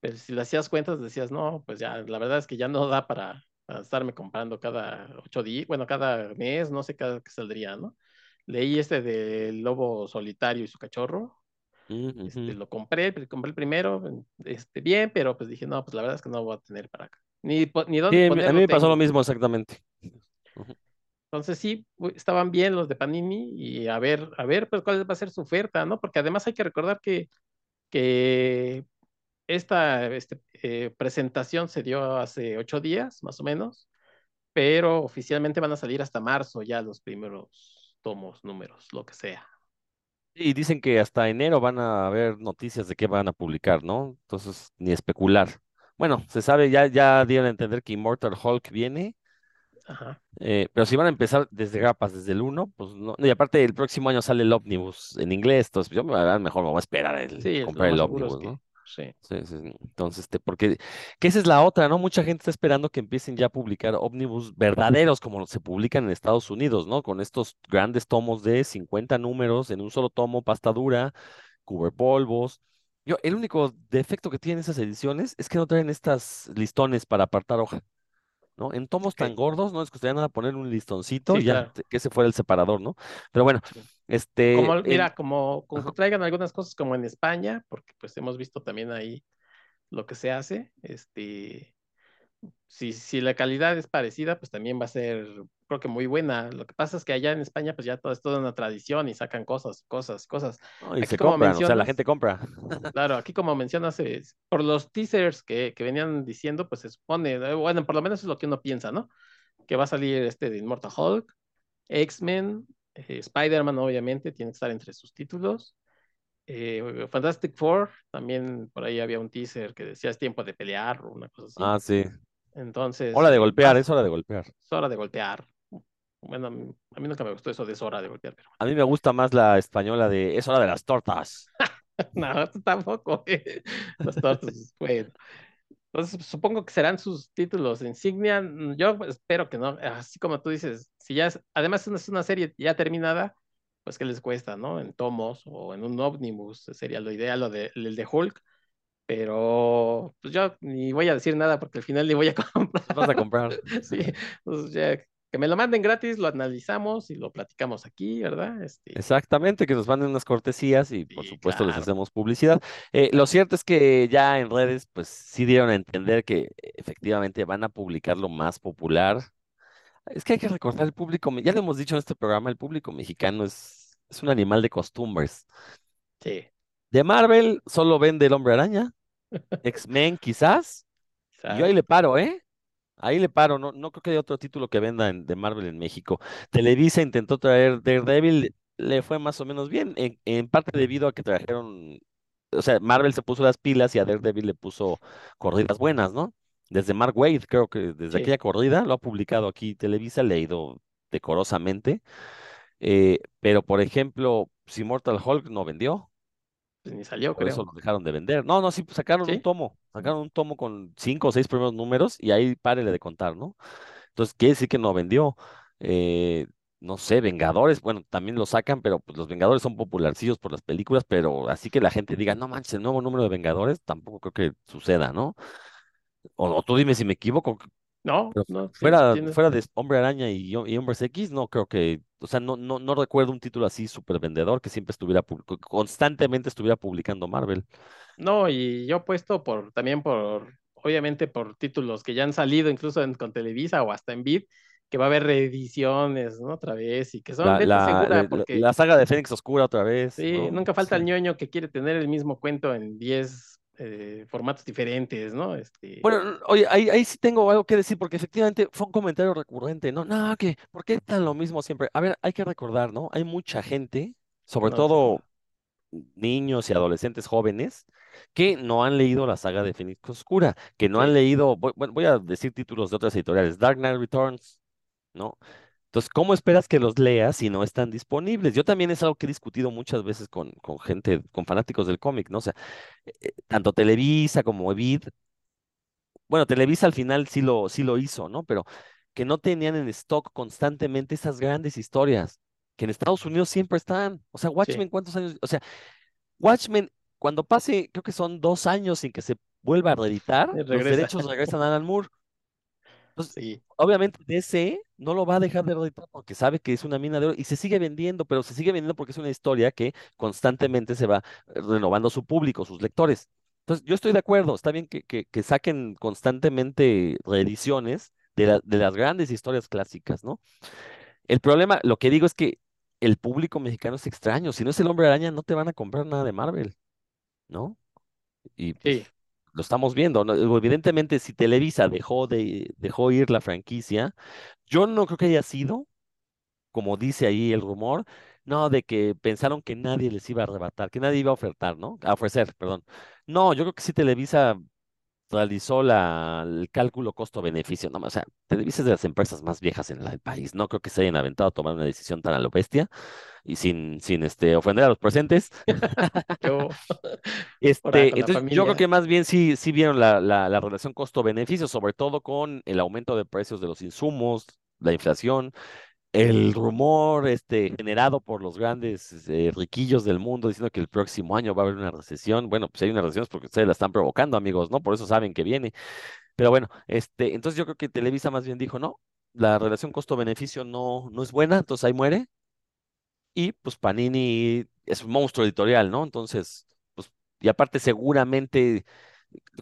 pero si le hacías cuentas, decías, no, pues ya, la verdad es que ya no da para, para estarme comprando cada ocho días, bueno, cada mes, no sé cada que saldría, ¿no? Leí este del lobo solitario y su cachorro, Ujú, este, lo compré, pues, compré el primero, este, bien, pero pues dije, no, pues la verdad es que no voy a tener para acá. Ni, ni Sí, dónde a mí ponerlo me pasó lo mismo exactamente. Entonces sí, estaban bien los de Panini y a ver, a ver, pues cuál va a ser su oferta, ¿no? Porque además hay que recordar que, que esta este, eh, presentación se dio hace ocho días, más o menos, pero oficialmente van a salir hasta marzo ya los primeros tomos, números, lo que sea. Y dicen que hasta enero van a haber noticias de qué van a publicar, ¿no? Entonces, ni especular. Bueno, se sabe, ya, ya dieron a entender que Immortal Hulk viene, Ajá. eh, pero si van a empezar desde grapas, desde el 1, pues no. Y aparte, el próximo año sale el Omnibus en inglés, entonces yo la verdad, mejor me voy a esperar el, Sí, comprar el es Omnibus, ¿no? Sí. Sí, sí. Entonces, este, porque, que esa es la otra, ¿no? Mucha gente está esperando que empiecen ya a publicar ómnibus verdaderos como se publican en Estados Unidos, ¿no? Con estos grandes tomos de 50 números en un solo tomo, pasta dura, cubrepolvos. Yo, el único defecto que tienen esas ediciones es que no traen estas listones para apartar hoja, ¿no? En tomos tan gordos no les costaría nada poner un listoncito Sí, y ya, claro. que ese fuera el separador, ¿no? Pero bueno, este, Como, mira, como, que traigan algunas cosas como en España, porque pues hemos visto también ahí lo que se hace, este, si, si la calidad es parecida, pues también va a ser, creo que muy buena. Lo que pasa es que allá en España, pues ya todo es toda una tradición y sacan cosas, cosas, cosas. ¿no? Y Aquí se compran, o sea, la gente compra. claro, aquí como mencionas, es- por los teasers que, que venían diciendo, pues se supone, eh, bueno, por lo menos es lo que uno piensa, ¿no? Que va a salir este de Immortal Hulk, X-Men, eh, Spider-Man, obviamente, tiene que estar entre sus títulos. Eh, Fantastic Four, también por ahí había un teaser que decía es tiempo de pelear o una cosa así. Ah, sí. Entonces, Hora de eh, golpear, es hora de golpear. es hora de golpear. Bueno, a mí, a mí nunca me gustó eso de es hora de golpear, pero A mí me gusta más la española de Es hora de las tortas. no, tampoco. eh. Los tortos, bueno. Entonces, supongo que serán sus títulos insignia. Mm, Yo espero que no. Así como tú dices, si ya es, además es una, serie ya terminada, pues ¿qué les cuesta, no? En tomos o en un ómnibus sería lo ideal, lo de, el de Hulk. Pero pues yo ni voy a decir nada porque al final ni voy a comprar. Las vas a comprar. Sí, entonces ya que me lo manden gratis, lo analizamos y lo platicamos aquí, ¿verdad? Este, Exactamente, que nos manden unas cortesías y por Sí, supuesto les hacemos publicidad. Eh, lo cierto es que ya en redes pues sí dieron a entender que efectivamente van a publicar lo más popular. Es que hay que recordar el público, ya lo hemos dicho en este programa, el público mexicano es, es un animal de costumbres. sí, De Marvel solo vende el Hombre Araña, X-Men quizás, yo ahí le paro, ¿eh? Ahí le paro, no, no creo que haya otro título que venda en- de Marvel en México. Televisa intentó traer Daredevil, le fue más o menos bien, en, en parte debido a que trajeron, o sea, Marvel se puso las pilas y a Daredevil le puso corridas buenas, ¿no? Desde Mark Waid, creo que desde Sí, aquella corrida lo ha publicado aquí Televisa, le ha ido decorosamente. eh, pero, por ejemplo, si Mortal Hulk no vendió. Pues ni salió, Por eso creo. lo dejaron de vender. No, no, sí, pues, sacaron un tomo, sacaron un tomo con cinco o seis primeros números y ahí párele de contar, ¿no? Entonces, quiere decir que no vendió. Eh, no sé, Vengadores, bueno, también lo sacan, pero pues los Vengadores son popularcillos por las películas, pero así que la gente diga, no manches, el nuevo número de Vengadores, tampoco creo que suceda, ¿no? O, o tú dime si me equivoco, No, no, fuera, tienes. fuera de Hombre Araña y, y Hombres X, no creo que, o sea, no, no, no recuerdo un título así súper vendedor que siempre estuviera, constantemente estuviera publicando Marvel. No, y yo apuesto por también por, obviamente por títulos que ya han salido incluso en- con Televisa o hasta en Vid, que va a haber reediciones, ¿no? Otra vez, y que son La, la, segura, la, la- porque la saga de Fénix Oscura otra vez, sí, ¿no? nunca falta el ñoño que quiere tener el mismo cuento en 10 eh, formatos diferentes, ¿no? Este, Bueno, oye, ahí, ahí sí tengo algo que decir, porque efectivamente fue un comentario recurrente, ¿no? No, que, ¿por qué tan lo mismo siempre? A ver, hay que recordar, ¿no? Hay mucha gente, sobre no todo niños y adolescentes jóvenes, que no han leído la saga de Fénix Oscura, que no han leído, voy, voy a decir títulos de otras editoriales, Dark Knight Returns, ¿no? Entonces, ¿cómo esperas que los leas si no están disponibles? Yo también es algo que he discutido muchas veces con, con gente, con fanáticos del cómic, ¿no? O sea, eh, eh, tanto Televisa como Evid, bueno, Televisa al final sí lo, sí lo hizo, ¿no? Pero que no tenían en stock constantemente esas grandes historias, que en Estados Unidos siempre están. O sea, sí, Watchmen, ¿cuántos años? O sea, Watchmen, cuando pase, creo que son dos años sin que se vuelva a reeditar, los derechos regresan a Alan Moore. Entonces, Sí, obviamente DC no lo va a dejar de reeditar porque sabe que es una mina de oro y se sigue vendiendo, pero se sigue vendiendo porque es una historia que constantemente se va renovando su público, sus lectores. Entonces, yo estoy de acuerdo, está bien que, que, que saquen constantemente reediciones de, la- de las grandes historias clásicas, ¿no? El problema, lo que digo es que el público mexicano es extraño. Si no es el Hombre Araña, no te van a comprar nada de Marvel, ¿no? Y pues sí, lo estamos viendo. Evidentemente, si Televisa dejó de, dejó ir la franquicia, yo no creo que haya sido, como dice ahí el rumor, no, de que pensaron que nadie les iba a arrebatar, que nadie iba a ofertar, ¿no? A ofrecer, perdón. No, yo creo que sí Televisa realizó la, el cálculo costo-beneficio, no, o sea, Televisa es de las empresas más viejas en la- el país, no creo que se hayan aventado a tomar una decisión tan a lo bestia y sin, sin este, ofender a los presentes. yo, Este, entonces yo creo que más bien sí, sí vieron la, la, la relación costo-beneficio, sobre todo con el aumento de precios de los insumos, la inflación, el rumor este, generado por los grandes eh, riquillos del mundo diciendo que el próximo año va a haber una recesión. Bueno, pues hay una recesión es porque ustedes la están provocando, amigos, ¿no? Por eso saben que viene. Pero bueno, este, entonces yo creo que Televisa más bien dijo, no, la relación costo-beneficio no, no es buena, entonces ahí muere. Y pues Panini es un monstruo editorial, ¿no? Entonces, pues, y aparte seguramente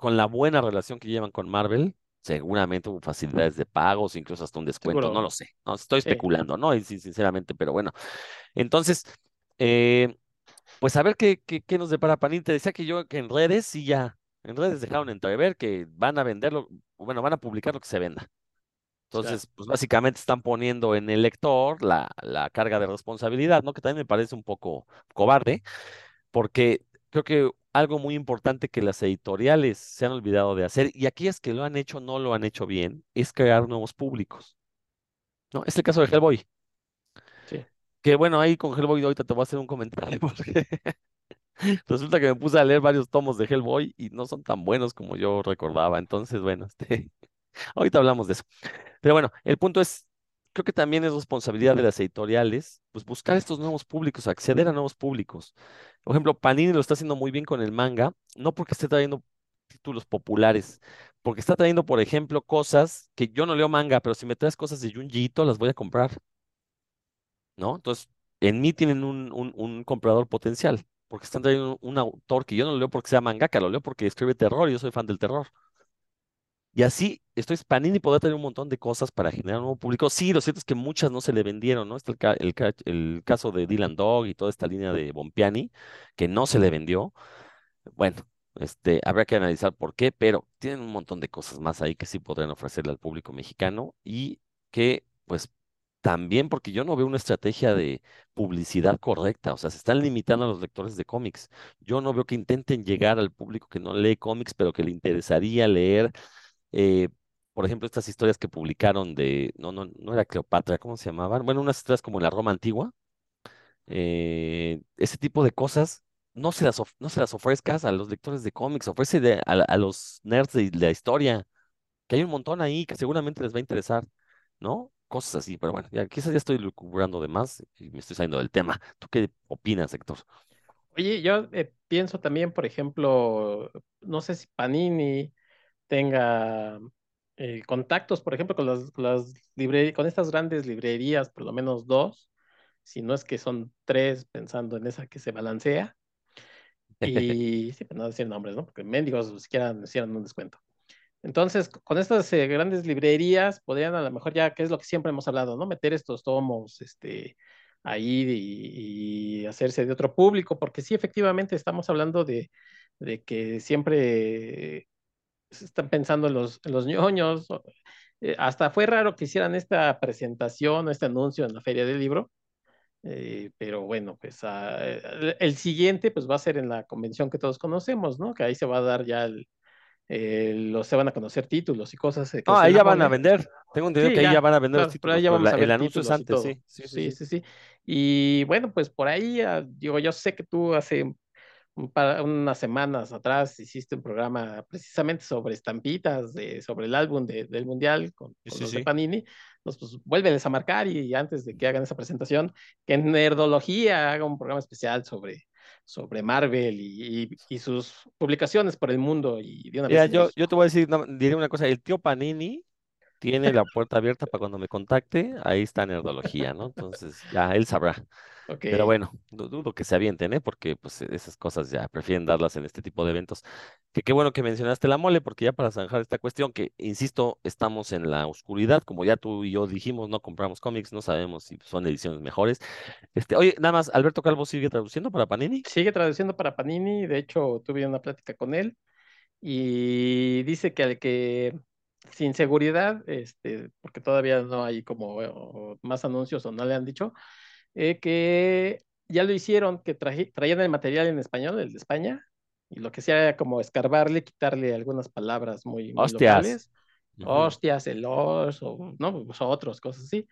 con la buena relación que llevan con Marvel, seguramente hubo facilidades de pagos, incluso hasta un descuento, no lo sé, no estoy sí, especulando, ¿no? Y sí, sinceramente, pero bueno. Entonces, eh, pues a ver qué, qué, qué nos depara Panini. Te decía que yo que en redes sí ya, en redes dejaron entrever que van a venderlo, bueno, van a publicar lo que se venda. claro, Entonces, pues básicamente están poniendo en el lector la, la carga de responsabilidad, ¿no? Que también me parece un poco cobarde, porque creo que algo muy importante que las editoriales se han olvidado de hacer, y aquellas que lo han hecho no lo han hecho bien, es crear nuevos públicos, ¿no? Es el caso de Hellboy, sí, que bueno, ahí con Hellboy ahorita te voy a hacer un comentario, porque resulta que me puse a leer varios tomos de Hellboy y no son tan buenos como yo recordaba, entonces, bueno, este, ahorita hablamos de eso. Pero bueno, el punto es, creo que también es responsabilidad de las editoriales, pues buscar estos nuevos públicos, acceder a nuevos públicos. Por ejemplo, Panini lo está haciendo muy bien con el manga, no porque esté trayendo títulos populares, porque está trayendo, por ejemplo, cosas que yo no leo manga, pero si me traes cosas de Junji las voy a comprar, ¿no? Entonces, en mí tienen un, un, un comprador potencial, porque están trayendo un, un autor que yo no lo leo porque sea mangaka, lo leo porque escribe terror y yo soy fan del terror. Y así, estoy Panini podrá tener un montón de cosas para generar un nuevo público. Sí, lo cierto es que muchas no se le vendieron, ¿no? Está el, el caso de Dylan Dog y toda esta línea de Bompiani, que no se le vendió. Bueno, este, habrá que analizar por qué, pero tienen un montón de cosas más ahí que sí podrían ofrecerle al público mexicano y que, pues, también porque yo no veo una estrategia de publicidad correcta, o sea, se están limitando a los lectores de cómics. Yo no veo que intenten llegar al público que no lee cómics, pero que le interesaría leer, eh, por ejemplo, estas historias que publicaron de, no, no, no era Cleopatra, ¿cómo se llamaban? Bueno, unas historias como la Roma antigua eh, ese tipo de cosas no se las, no se las ofrezcas a los lectores de cómics, ofrece a los nerds de, la historia, que hay un montón ahí que seguramente les va a interesar, ¿no? Cosas así, pero bueno, ya quizás ya estoy lucubrando de más y me estoy saliendo del tema. ¿Tú qué opinas, Héctor? Oye, yo eh, pienso también, por ejemplo, no sé si Panini tenga eh, contactos, por ejemplo, con las, con las libre- con estas grandes librerías, por lo menos dos, si no es que son tres, pensando en esa que se balancea. Y sí, para no decir nombres, ¿no? Porque mendigos siquiera nos hicieron un descuento. Entonces, con estas eh, grandes librerías, podrían a lo mejor ya, que es lo que siempre hemos hablado, ¿no? Meter estos tomos, este, ahí y, y hacerse de otro público, porque sí, efectivamente, estamos hablando de, de que siempre están pensando en los, los ñoños. eh, hasta fue raro que hicieran esta presentación, este anuncio en la Feria del Libro, eh, pero bueno, pues ah, el, el siguiente pues va a ser en la convención que todos conocemos, ¿no? Que ahí se va a dar ya el, el- los, se van a conocer títulos y cosas eh, que es ahí ya van a vender. Tengo entendido Sí, que ahí ya van a vender los claro, títulos, ya pero vamos la- a el ver anuncio es antes, sí, sí, sí, Sí. Y bueno, pues por ahí, ah, digo, yo sé que tú hace un par- unas semanas atrás hiciste un programa precisamente sobre estampitas, de, sobre el álbum de- del Mundial con, con sí, los de. Panini. Entonces, pues vuélveles a marcar y, antes de que hagan esa presentación, que en Nerdología haga un programa especial sobre, sobre Marvel y, y- y sus publicaciones por el mundo y de una Mira, vez en yo, yo te voy a decir, no, diré una cosa, el tío Panini tiene la puerta abierta para cuando me contacte, ahí está Nerdología, ¿no? Entonces, ya él sabrá. Pero bueno, du- dudo que se avienten, ¿eh? Porque pues esas cosas ya prefieren darlas en este tipo de eventos. Que qué bueno que mencionaste la mole, porque ya para zanjar esta cuestión, que insisto, estamos en la oscuridad, como ya tú y yo dijimos, no compramos cómics, no sabemos si son ediciones mejores. Este, oye, nada más, Alberto Calvo sigue traduciendo para Panini. Sigue traduciendo para Panini, de hecho tuve una plática con él y dice que al que sin seguridad, este, porque todavía no hay como o más anuncios o no le han dicho, eh, que ya lo hicieron, que traje- traían el material en español, el de España, y lo que hacía era como escarbarle, quitarle algunas palabras muy, muy Hostias. locales, Ujú. hostias, el os, o no, pues, otros, cosas así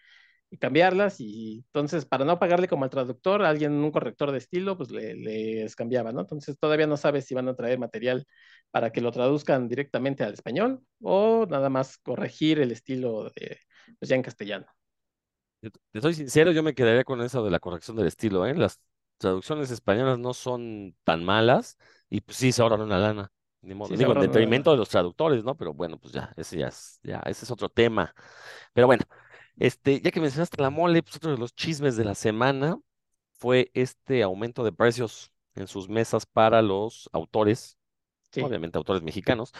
y cambiarlas y entonces para no pagarle como al traductor, a alguien, un corrector de estilo, pues le, les cambiaba, ¿no? Entonces todavía no sabes si van a traer material para que lo traduzcan directamente al español o nada más corregir el estilo de, pues ya en castellano. Te te soy sincero, yo me quedaría con eso de la corrección del estilo, ¿eh? Las traducciones españolas no son tan malas y pues sí se ahorran una lana. Ni modo. Sí, Digo, en detrimento de los traductores, ¿no? Pero bueno, pues ya, ese ya es, ya, ese es otro tema. Pero bueno, este, ya que mencionaste la mole, pues otro de los chismes de la semana fue este aumento de precios en sus mesas para los autores, Sí, obviamente autores mexicanos.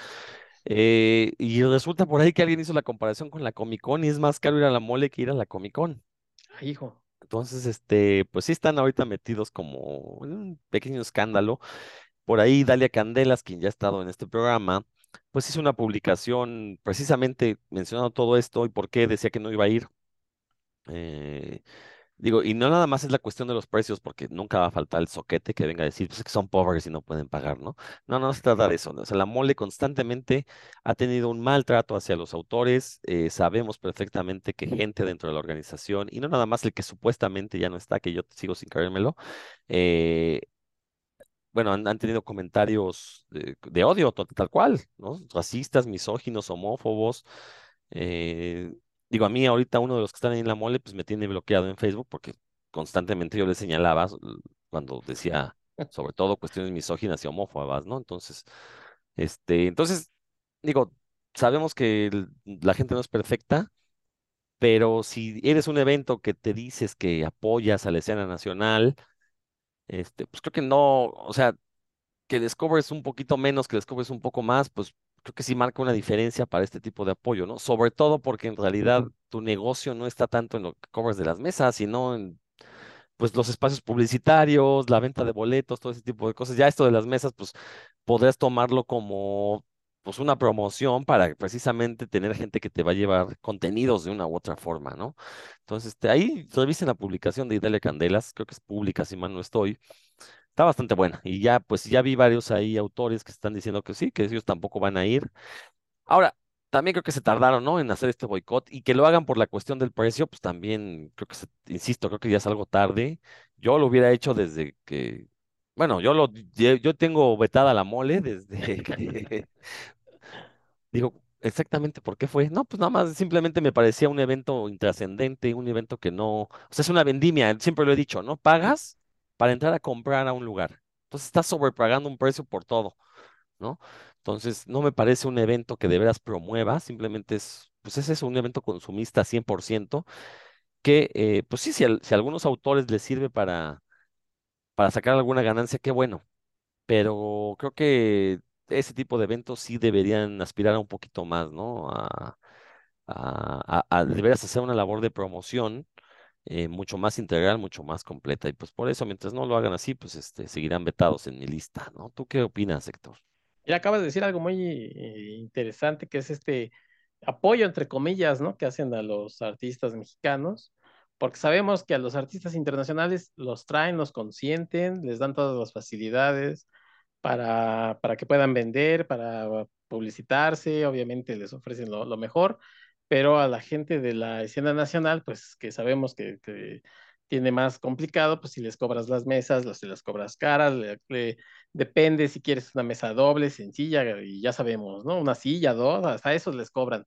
Eh, y resulta por ahí que alguien hizo la comparación con la Comic Con y es más caro ir a la mole que ir a la Comic Con. Ay, hijo. Entonces, este, pues sí están ahorita metidos como en un pequeño escándalo. Por ahí Dalia Candelas, quien ya ha estado en este programa, pues hizo una publicación precisamente mencionando todo esto y por qué decía que no iba a ir. Eh, digo, y no nada más es la cuestión de los precios, porque nunca va a faltar el soquete que venga a decir, pues es que son pobres y no pueden pagar, ¿no? No, no se trata de eso. ¿no? O sea, la mole constantemente ha tenido un maltrato hacia los autores. eh, sabemos perfectamente que gente dentro de la organización, y no nada más el que supuestamente ya no está, que yo sigo sin creérmelo, eh, bueno, han, han tenido comentarios de, de odio, tal cual, ¿no? Racistas, misóginos, homófobos. eh, digo, a mí ahorita uno de los que están ahí en la mole, pues me tiene bloqueado en Facebook porque constantemente yo le señalaba cuando decía, sobre todo, cuestiones misóginas y homófobas, ¿no? Entonces, este, entonces, digo, sabemos que la gente no es perfecta, pero si eres un evento que te dices que apoyas a la escena nacional, este, pues creo que no, o sea, que les cobres un poquito menos, que les cobres un poco más, pues creo que sí marca una diferencia para este tipo de apoyo, ¿no? Sobre todo porque en realidad tu negocio no está tanto en lo que cobras de las mesas, sino en pues los espacios publicitarios, la venta de boletos, todo ese tipo de cosas. Ya esto de las mesas, pues podrías tomarlo como pues una promoción para precisamente tener gente que te va a llevar contenidos de una u otra forma, ¿no? Entonces, este, ahí revisen la publicación de Idalia Candelas, creo que es pública, si mal no estoy. Está bastante buena. Y ya, pues ya vi varios ahí autores que están diciendo que sí, que ellos tampoco van a ir. Ahora, también creo que se tardaron, ¿no? En hacer este boicot y que lo hagan por la cuestión del precio, pues también creo que, se, insisto, creo que ya es algo tarde. Yo lo hubiera hecho desde que, bueno, yo lo, yo tengo vetada la mole desde que, digo, exactamente por qué fue. No, pues nada más simplemente me parecía un evento intrascendente, un evento que no, o sea, es una vendimia, siempre lo he dicho, ¿no? Pagas para entrar a comprar a un lugar. Entonces estás sobrepagando un precio por todo, ¿no? Entonces, no me parece un evento que de veras promueva, simplemente es, pues ese es un evento consumista 100%, que, eh, pues sí, si, a algunos autores les sirve para, para sacar alguna ganancia, qué bueno, pero creo que ese tipo de eventos sí deberían aspirar a un poquito más, ¿no? A, a, deberías hacer una labor de promoción eh, mucho más integral, mucho más completa. Y pues por eso, mientras no lo hagan así, pues este, seguirán vetados en mi lista, ¿no? ¿Tú qué opinas, Héctor? Y acabas de decir algo muy eh, interesante, que es este apoyo, entre comillas, ¿no? Que hacen a los artistas mexicanos, porque sabemos que a los artistas internacionales los traen, los consienten, les dan todas las facilidades para, para que puedan vender, para publicitarse, obviamente les ofrecen lo, lo mejor, pero a la gente de la escena nacional, pues que sabemos que, que tiene más complicado, pues si les cobras las mesas, si las cobras caras, depende si quieres una mesa doble, sencilla, y ya sabemos, ¿no? Una silla, dos, hasta eso les cobran.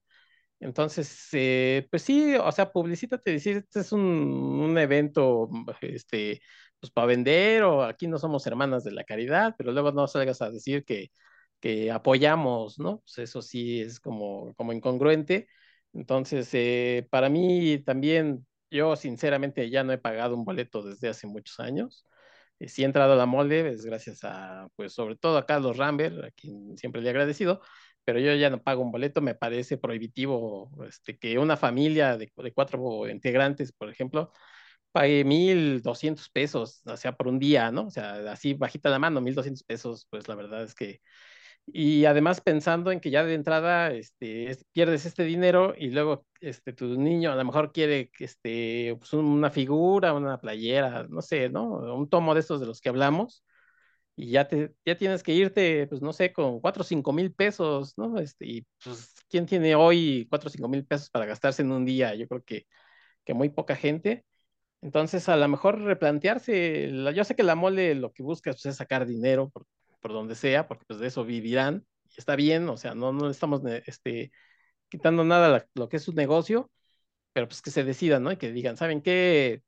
Entonces, eh, pues sí, o sea, publicítate, decir, este es un, un, evento, este, pues para vender, o aquí no somos hermanas de la caridad, pero luego no salgas a decir que, que apoyamos, ¿no? Pues eso sí es como, como incongruente. Entonces, eh, para mí también yo sinceramente ya no he pagado un boleto desde hace muchos años. Eh, sí he entrado a la mole, es gracias a, pues sobre todo a Carlos Rambert, a quien siempre le he agradecido, pero yo ya no pago un boleto, me parece prohibitivo este, que una familia de, de cuatro integrantes, por ejemplo, pague 1.200 pesos, o sea, por un día, ¿no? O sea, así bajita la mano, 1.200 pesos, pues la verdad es que y además pensando en que ya de entrada este, pierdes este dinero y luego este, tu niño a lo mejor quiere este, pues una figura, una playera, no sé, ¿no? Un tomo de estos de los que hablamos y ya, te, ya tienes que irte, pues no sé, con 4 o 5 mil pesos, ¿no? Este, y pues, ¿quién tiene hoy 4 o 5 mil pesos para gastarse en un día? Yo creo que, que muy poca gente. Entonces, a lo mejor replantearse, yo sé que la mole lo que busca pues, es sacar dinero, porque por donde sea, porque pues de eso vivirán, y está bien, o sea, no, no estamos este, quitando nada lo que es su negocio, pero pues que se decidan, ¿no? Y que digan, ¿saben qué?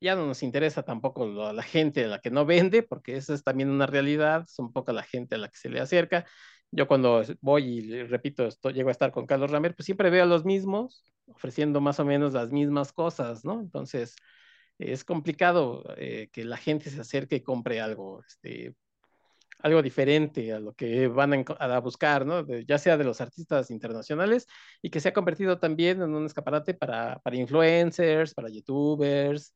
Ya no nos interesa tampoco la gente a la que no vende, porque esa es también una realidad, son poca la gente a la que se le acerca. Yo cuando voy y repito, esto, llego a estar con Carlos Ramer, pues siempre veo a los mismos ofreciendo más o menos las mismas cosas, ¿no? Entonces, es complicado eh, que la gente se acerque y compre algo. Este, algo diferente a lo que van a, buscar, ¿no? ya sea de los artistas internacionales y que se ha convertido también en un escaparate para, para influencers, para youtubers.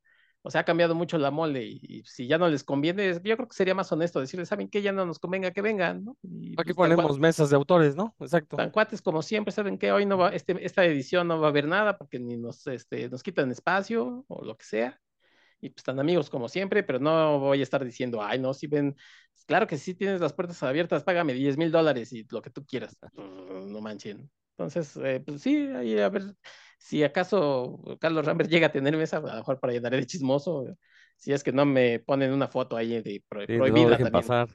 O sea, ha cambiado mucho la mole y, si ya no les conviene, yo creo que sería más honesto decirles, ¿saben qué? Ya no nos convenga que vengan, ¿no? Aquí pues, ponemos mesas de autores, ¿no? Exacto. Tan cuates como siempre, ¿saben qué? Hoy no va, este, esta edición no va a haber nada porque ni nos, este, nos quitan espacio o lo que sea y pues están amigos como siempre, pero no voy a estar diciendo, ay, no, si ven, claro que si tienes las puertas abiertas, págame 10 mil dólares y lo que tú quieras, no manchen. Entonces, eh, pues sí, ahí a ver si acaso Carlos Rambert llega a tener mesa, a lo mejor para llenar de chismoso, si es que no me ponen una foto ahí de prohibida. no pasar.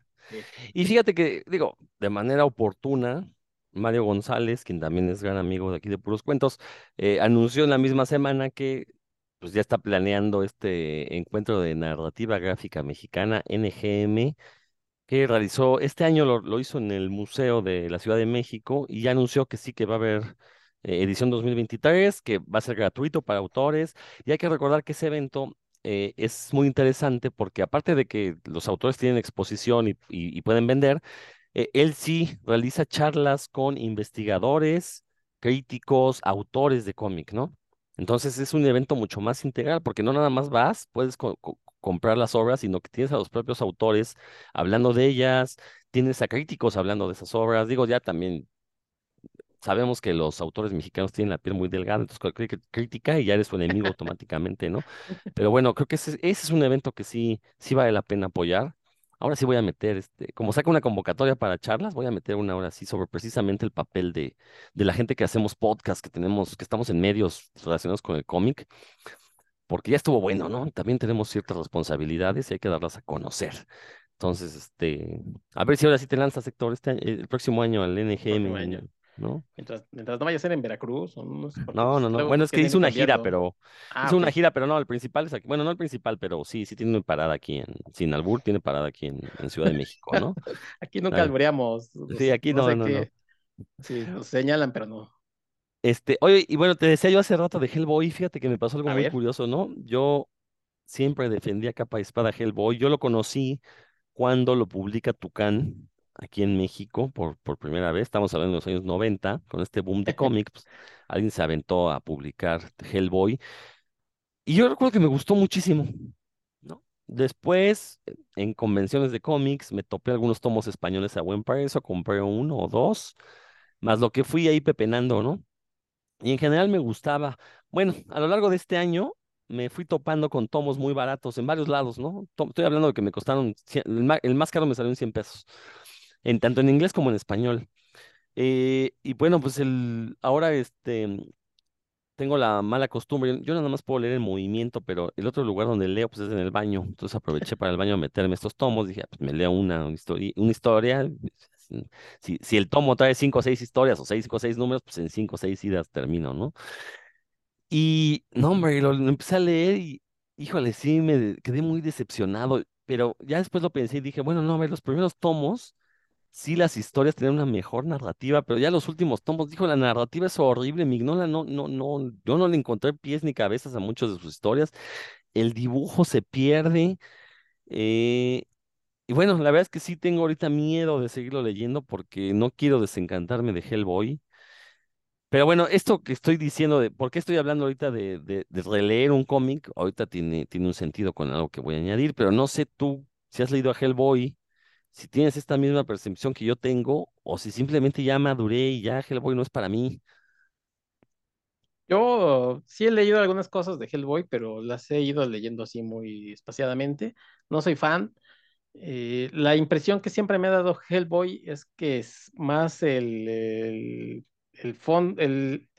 Y fíjate que, digo, de manera oportuna, Mario González, quien también es gran amigo de aquí de Puros Cuentos, eh, anunció en la misma semana que pues ya está planeando este encuentro de narrativa gráfica mexicana, NGM, que realizó, este año lo, hizo en el Museo de la Ciudad de México y ya anunció que sí que va a haber eh, edición 2023, que va a ser gratuito para autores. Y hay que recordar que ese evento eh, es muy interesante porque aparte de que los autores tienen exposición y, pueden vender, eh, él sí realiza charlas con investigadores, críticos, autores de cómic, ¿no? Entonces es un evento mucho más integral, porque no nada más vas, puedes comprar las obras, sino que tienes a los propios autores hablando de ellas, tienes a críticos hablando de esas obras. Digo, ya también sabemos que los autores mexicanos tienen la piel muy delgada, entonces cualquier crítica y ya eres su enemigo automáticamente, ¿no? Pero bueno, creo que ese, ese es un evento que sí, sí vale la pena apoyar. Ahora sí voy a meter, este, como saca una convocatoria para charlas, voy a meter una hora así sobre precisamente el papel de, de la gente que hacemos podcast, que tenemos, que estamos en medios relacionados con el cómic, porque ya estuvo bueno, ¿no? También tenemos ciertas responsabilidades y hay que darlas a conocer. Entonces, este, a ver si ahora sí te lanzas, Héctor, este año- el próximo año al NGM, año. ¿no? Mientras, mientras no vaya a ser en Veracruz, o no No, no, Bueno, es que hizo una gira, pero Ah, hizo una gira, pero no, el principal es aquí. Bueno, no el principal, pero sí, sí tiene una parada aquí en, sin albur, tiene parada aquí en, en Ciudad de México, ¿no? Aquí nunca albureamos. Sí, aquí no no, sé no. Sí, nos señalan, pero no. Este, oye, y bueno, te decía yo hace rato de Hellboy, fíjate que me pasó algo A muy ver. curioso, ¿no? Yo siempre defendía capa y espada Hellboy. Yo lo conocí cuando lo publica Tucán aquí en México por, por primera vez. Estamos hablando de los años 90, con este boom de cómics. pues, alguien se aventó a publicar Hellboy. Y yo recuerdo que me gustó muchísimo, ¿no? Después, en convenciones de cómics, me topé algunos tomos españoles a buen precio, compré uno o dos, más lo que fui ahí pepenando, ¿no? Y en general me gustaba. Bueno, a lo largo de este año me fui topando con tomos muy baratos en varios lados, ¿no? To- Estoy hablando de que me costaron, el el más caro me salió en 100 pesos, en tanto en inglés como en español. Eh, y bueno, pues el, ahora este, tengo la mala costumbre, yo nada más puedo leer en movimiento, pero el otro lugar donde leo pues es en el baño. Entonces aproveché para el baño meterme estos tomos, dije, "Ah, pues me leo una, una historia, una historia. Si, si el tomo trae cinco o seis historias o seis o seis números, pues en cinco o seis idas termino, ¿no? Y no, hombre, lo, lo empecé a leer y, híjole, sí, me quedé muy decepcionado, pero ya después lo pensé y dije, bueno, no, a ver, los primeros tomos, sí, las historias tenían una mejor narrativa, pero ya los últimos tomos, dijo, la narrativa es horrible, Mignola no, no, no, yo no le encontré pies ni cabezas a muchas de sus historias, el dibujo se pierde, eh, y bueno, la verdad es que sí tengo ahorita miedo de seguirlo leyendo porque no quiero desencantarme de Hellboy. Pero bueno, esto que estoy diciendo de por qué estoy hablando ahorita de, de, de releer un cómic, ahorita tiene, tiene un sentido con algo que voy a añadir, pero no sé tú si has leído a Hellboy, si tienes esta misma percepción que yo tengo, o si simplemente ya maduré y ya Hellboy no es para mí. Yo sí he leído algunas cosas de Hellboy, pero las he ido leyendo así muy espaciadamente. No soy fan. Eh, la impresión que siempre me ha dado Hellboy es que es más el, el, el, el,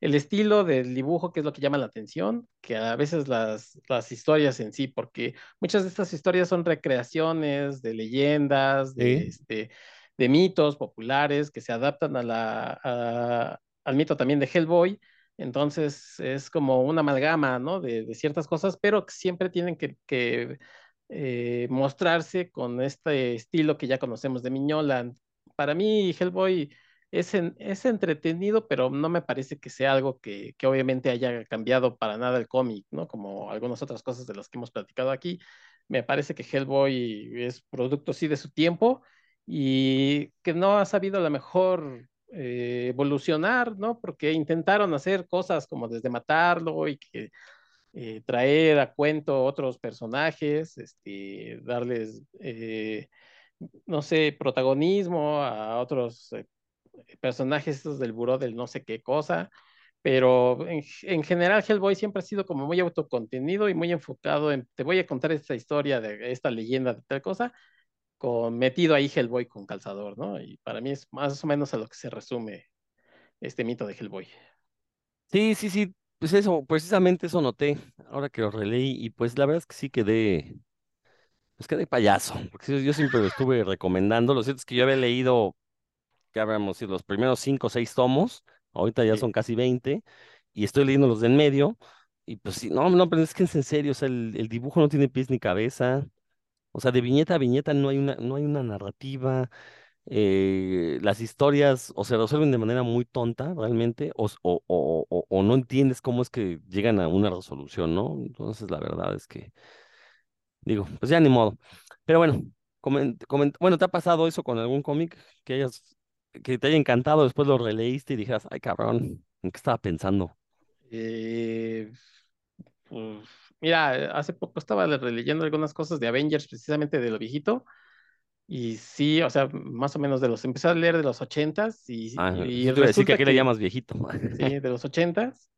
el estilo del dibujo que es lo que llama la atención, que a veces las, las historias en sí, porque muchas de estas historias son recreaciones de leyendas, de, Sí. este, de mitos populares que se adaptan a la, a- al mito también de Hellboy. Entonces es como una amalgama, ¿no? de, de ciertas cosas, pero que siempre tienen que, que eh, mostrarse con este estilo que ya conocemos de Miñola. Para mí, Hellboy es, es entretenido, pero no me parece que sea algo que, que obviamente haya cambiado para nada el cómic, ¿no? Como algunas otras cosas de las que hemos platicado aquí. Me parece que Hellboy es producto, sí, de su tiempo y que no ha sabido a lo mejor eh, evolucionar, ¿no? Porque intentaron hacer cosas como desde matarlo y que eh, traer a cuento otros personajes, este, darles, eh, no sé, protagonismo a otros eh, personajes estos del buró del no sé qué cosa, pero en, en general Hellboy siempre ha sido como muy autocontenido y muy enfocado en, te voy a contar esta historia de esta leyenda de tal cosa, metido ahí Hellboy con calzador, ¿no? Y para mí es más o menos a lo que se resume este mito de Hellboy. Sí, sí, sí, pues eso, precisamente eso noté, ahora que lo releí, y pues la verdad es que sí quedé, pues quedé payaso, porque yo siempre lo estuve recomendando, lo cierto es que yo había leído que habríamos sido los primeros cinco o seis tomos, ahorita ya Sí. son casi 20, y estoy leyendo los de en medio, y pues sí, no, no, pero es que es en serio, o sea, el, el dibujo no tiene pies ni cabeza, o sea, de viñeta a viñeta no hay una, no hay una narrativa, eh, las historias o se resuelven de manera muy tonta realmente, o, o, o- o no entiendes cómo es que llegan a una resolución, ¿no? Entonces, la verdad es que, digo, pues ya ni modo. Pero bueno, Coment- coment- bueno, ¿te ha pasado eso con algún cómic que hayas, que te haya encantado, después lo releíste y dijeras, ay cabrón, ¿en qué estaba pensando? Eh, pues, mira, hace poco estaba releyendo algunas cosas de Avengers, precisamente de lo viejito, y sí, o sea, más o menos de los, empecé a leer de los ochentas y, Ah, y eso te iba a decir que resulta aquí le llamas viejito. sí, de los ochentas,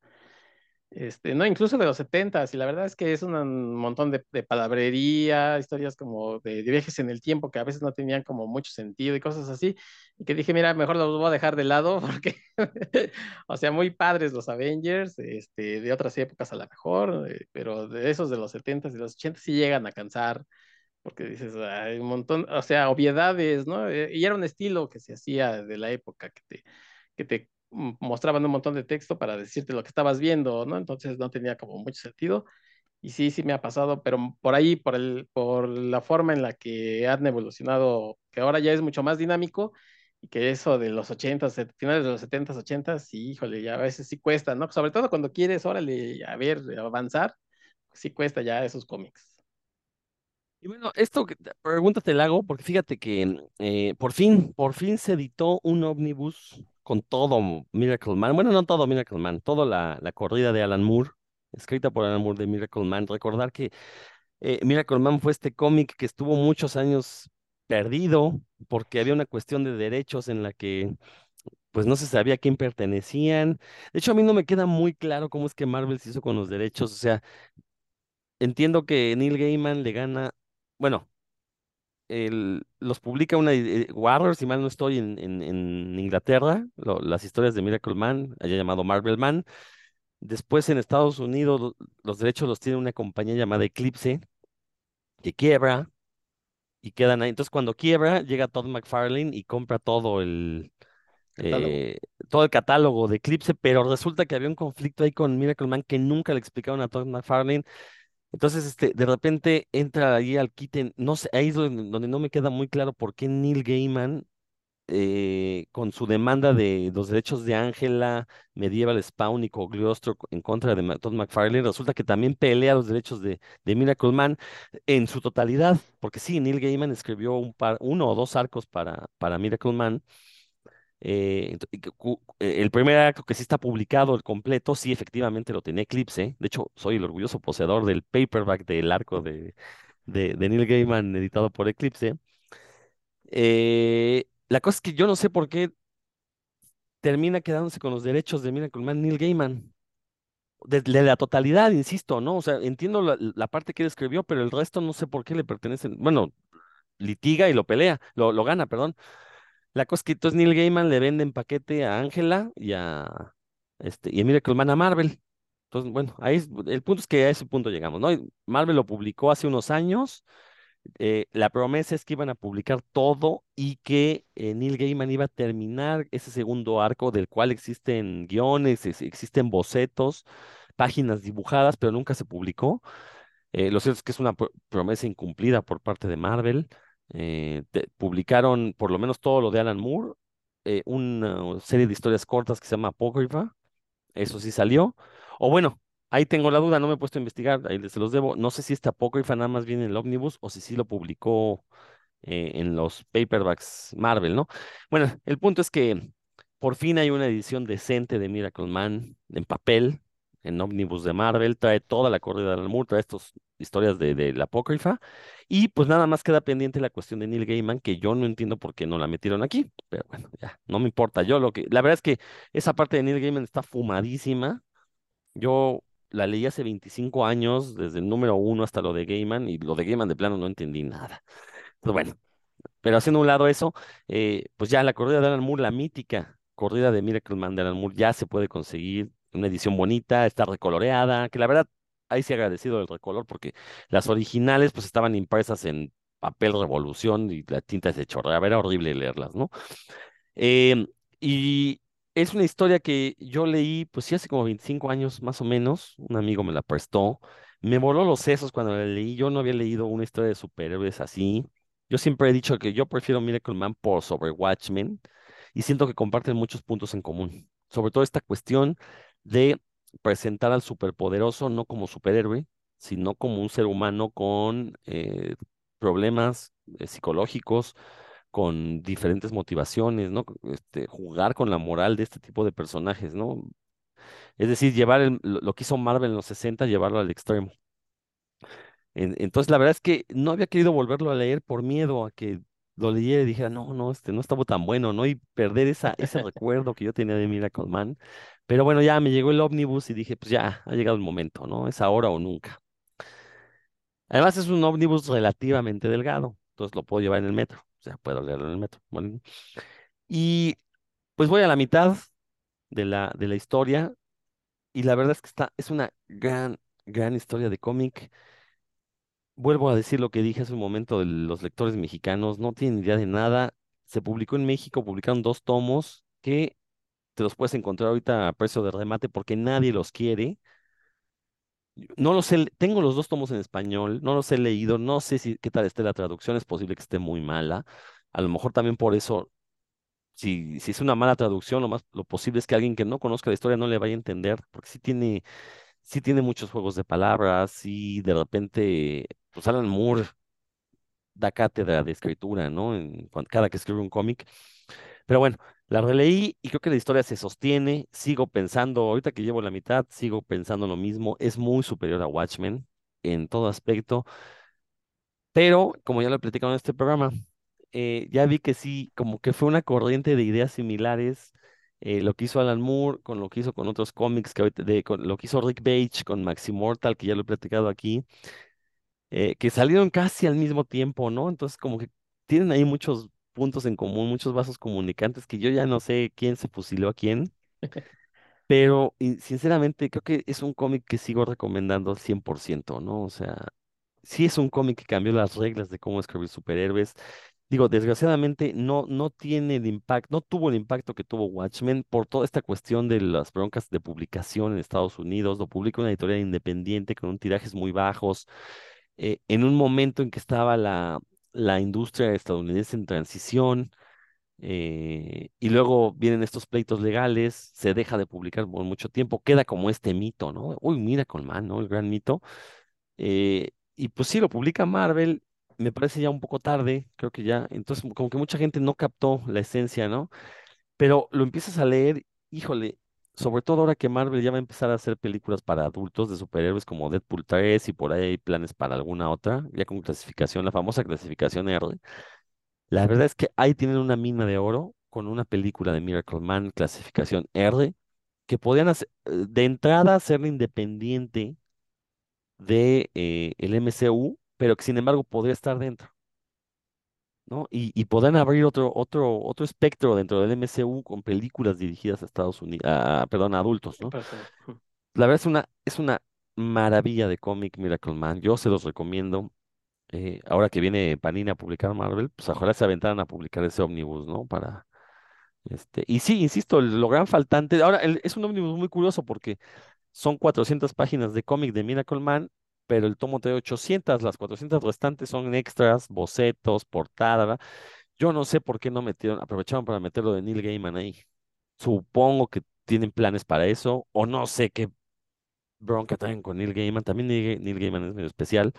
este, no, incluso de los setentas, y la verdad es que es un montón de, de palabrería, historias como de, de viajes en el tiempo que a veces no tenían como mucho sentido y cosas así, y que dije, mira, mejor los voy a dejar de lado porque, o sea, muy padres los Avengers, este, de otras épocas a lo mejor, eh, pero de esos de los setentas y los ochentas sí llegan a cansar, porque dices, hay un montón, o sea, obviedades, ¿no? Eh, Y era un estilo que se hacía de la época, que te, que te mostraban un montón de texto para decirte lo que estabas viendo, ¿no? Entonces no tenía como mucho sentido. Y sí, sí me ha pasado, pero por ahí, por el, por la forma en la que han evolucionado, que ahora ya es mucho más dinámico, y que eso de los 80, finales de los 70, 80, sí, híjole, ya a veces sí cuesta, ¿no? Sobre todo cuando quieres, órale, a ver, avanzar, sí cuesta ya esos cómics. Y bueno, esto que pregunta te la hago porque fíjate que eh, por fin, por fin se editó un ómnibus con todo Miracle Man. Bueno, no todo Miracle Man, toda la, la corrida de Alan Moore, escrita por Alan Moore de Miracle Man. Recordar que eh, Miracle Man fue este cómic que estuvo muchos años perdido porque había una cuestión de derechos en la que pues no se sabía a quién pertenecían. De hecho, a mí no me queda muy claro cómo es que Marvel se hizo con los derechos. O sea, entiendo que Neil Gaiman le gana, bueno el- los publica una eh, Warner, si mal no estoy, en, en, en Inglaterra, lo- las historias de Miracle Man, allá llamado Marvel Man. Después en Estados Unidos lo- los derechos los tiene una compañía llamada Eclipse, que quiebra y quedan ahí. Entonces cuando quiebra, llega Todd McFarlane y compra todo el, eh, todo el catálogo de Eclipse, pero resulta que había un conflicto ahí con Miracle Man que nunca le explicaron a Todd McFarlane. Entonces, este, de repente entra ahí al quite, no sé, ahí es donde, donde no me queda muy claro por qué Neil Gaiman, eh, con su demanda de los derechos de Angela, Medieval Spawn y Cogliostro en contra de Todd McFarlane, resulta que también pelea los derechos de, de Miracle Man en su totalidad, porque sí, Neil Gaiman escribió un par, uno o dos arcos para, para Miracle Man. Eh, eh, el primer arco que sí está publicado, el completo, sí efectivamente lo tenía Eclipse. De hecho, soy el orgulloso poseedor del paperback del arco de, de, Neil Gaiman editado por Eclipse. Eh, la cosa es que yo no sé por qué termina quedándose con los derechos de Miracle Man Neil Gaiman. De, la totalidad, insisto, ¿no? O sea, entiendo la, la parte que él escribió, pero el resto no sé por qué le pertenecen. Bueno, litiga y lo pelea, lo, lo gana, perdón. La cosa es que entonces Neil Gaiman le vende en paquete a Angela y a, este, y a Miracle Man a Marvel. Entonces, bueno, ahí es- el punto es que a ese punto llegamos, ¿no? Marvel lo publicó hace unos años eh, la promesa es que iban a publicar todo y que eh, Neil Gaiman iba a terminar ese segundo arco del cual existen guiones, ex- existen bocetos, páginas dibujadas, pero nunca se publicó. Eh, lo cierto es que es una pro- promesa incumplida por parte de Marvel. Eh, publicaron por lo menos todo lo de Alan Moore, eh, una serie de historias cortas que se llama Apócrifa, eso sí salió. O bueno, ahí tengo la duda, no me he puesto a investigar, ahí se los debo. No sé si esta apócrifa nada más viene en el Omnibus o si sí lo publicó eh, en los paperbacks Marvel, ¿no? Bueno, el punto es que por fin hay una edición decente de Miracle Man en papel, en Omnibus de Marvel, trae toda la corrida del Moore, trae estas historias de, de la apócrifa, y pues nada más queda pendiente la cuestión de Neil Gaiman, que yo no entiendo por qué no la metieron aquí, pero bueno, ya, no me importa, yo lo que, la verdad es que esa parte de Neil Gaiman está fumadísima, yo la leí hace 25 años, desde el número uno hasta lo de Gaiman, y lo de Gaiman de plano no entendí nada. Pues bueno, pero haciendo un lado eso, eh, pues ya la corrida de Alan Moore, la mítica corrida de Miracle Man de Alan Moore, ya se puede conseguir una edición bonita, está recoloreada, que la verdad, ahí sí agradecido el recolor, porque las originales pues estaban impresas en papel revolución y la tinta se chorreaba, era horrible leerlas, ¿no? Em, y es una historia que yo leí, pues sí, hace como 25 años más o menos. Un amigo me la prestó. Me voló los sesos cuando la leí. Yo no había leído una historia de superhéroes así. Yo siempre he dicho que yo prefiero Miracle Man por sobre Watchmen y siento que comparten muchos puntos en común. Sobre todo esta cuestión de presentar al superpoderoso no como superhéroe, sino como un ser humano con eh, problemas eh, psicológicos, con diferentes motivaciones, ¿no? Este, jugar con la moral de este tipo de personajes, ¿no? Es decir, llevar lo que hizo Marvel en los 60, llevarlo al extremo. En- entonces, la verdad es que no había querido volverlo a leer por miedo a que lo leyera y dijera, no, no, este no estaba tan bueno, ¿no? Y perder esa, ese recuerdo que yo tenía de Miracle Man. Pero bueno, ya me llegó el ómnibus y dije, pues ya, ha llegado el momento, ¿no? Es ahora o nunca. Además, es un ómnibus relativamente delgado, entonces lo puedo llevar en el metro, o sea, puedo leerlo en el metro. Y pues voy a la mitad de la, de la historia y la verdad es que está, es una gran, gran historia de cómic. Vuelvo a decir lo que dije hace un momento de los lectores mexicanos, no tienen idea de nada. Se publicó en México, publicaron dos tomos que te los puedes encontrar ahorita a precio de remate porque nadie los quiere. No los tengo los dos tomos en español, no los he leído, no sé si qué tal esté la traducción, es posible que esté muy mala. A lo mejor también por eso, si, si es una mala traducción, lo más lo posible es que alguien que no conozca la historia no le vaya a entender, porque sí tiene, sí tiene muchos juegos de palabras, y de repente, pues Alan Moore da cátedra de escritura, ¿no? En, cada que escribe un cómic. Pero bueno, la releí y creo que la historia se sostiene. Sigo pensando, ahorita que llevo la mitad, sigo pensando lo mismo. Es muy superior a Watchmen en todo aspecto. Pero, como ya lo he platicado en este programa, eh, ya vi que sí, como que fue una corriente de ideas similares. eh, lo que hizo Alan Moore con lo que hizo con otros cómics, que de, con lo que hizo Rick Page con Maximortal, que ya lo he platicado aquí eh, que salieron casi al mismo tiempo, ¿no? Entonces, como que tienen ahí muchos puntos en común, muchos vasos comunicantes que yo ya no sé quién se fusiló a quién, pero sinceramente creo que es un cómic que sigo recomendando al 100%, ¿no? O sea, sí es un cómic que cambió las reglas de cómo escribir superhéroes. Digo, desgraciadamente no, no tiene el impacto, no tuvo el impacto que tuvo Watchmen por toda esta cuestión de las broncas de publicación en Estados Unidos. Lo publica una editorial independiente con un tirajes muy bajos eh, en un momento en que estaba la, la industria estadounidense en transición, eh, y luego vienen estos pleitos legales, se deja de publicar por mucho tiempo, queda como este mito, ¿no? Uy, mira Colman, ¿no? El gran mito. Eh, y pues sí, lo publica Marvel, me parece ya un poco tarde, creo que ya, entonces como que mucha gente no captó la esencia, ¿no? Pero lo empiezas a leer, híjole, sobre todo ahora que Marvel ya va a empezar a hacer películas para adultos de superhéroes como Deadpool 3 y por ahí hay planes para alguna otra, ya con clasificación, la famosa clasificación R. La verdad es que ahí tienen una mina de oro con una película de Miracle Man, clasificación R, que podían hacer, eh, de entrada hacerla independiente de eh, el MCU, pero que sin embargo podría estar dentro. ¿No? Y, y podrán abrir otro, otro, otro espectro dentro del MCU con películas dirigidas a Estados Unidos, a, perdón, a adultos, ¿no? La verdad es una, es una maravilla de cómic Miracle Man. Yo se los recomiendo. Eh, ahora que viene Panini a publicar Marvel, pues ojalá se aventaran a publicar ese ómnibus, ¿no? Para, este, y sí, insisto, lo gran faltante, ahora el- es un ómnibus muy curioso porque son 400 páginas de cómic de Miracle Man, pero el tomo trae 800, las 400 restantes son extras, bocetos, portada. Yo no sé por qué no metieron, aprovecharon para meterlo de Neil Gaiman ahí. Supongo que tienen planes para eso, o no sé qué bronca traen con Neil Gaiman. También Neil, Neil Gaiman es medio especial,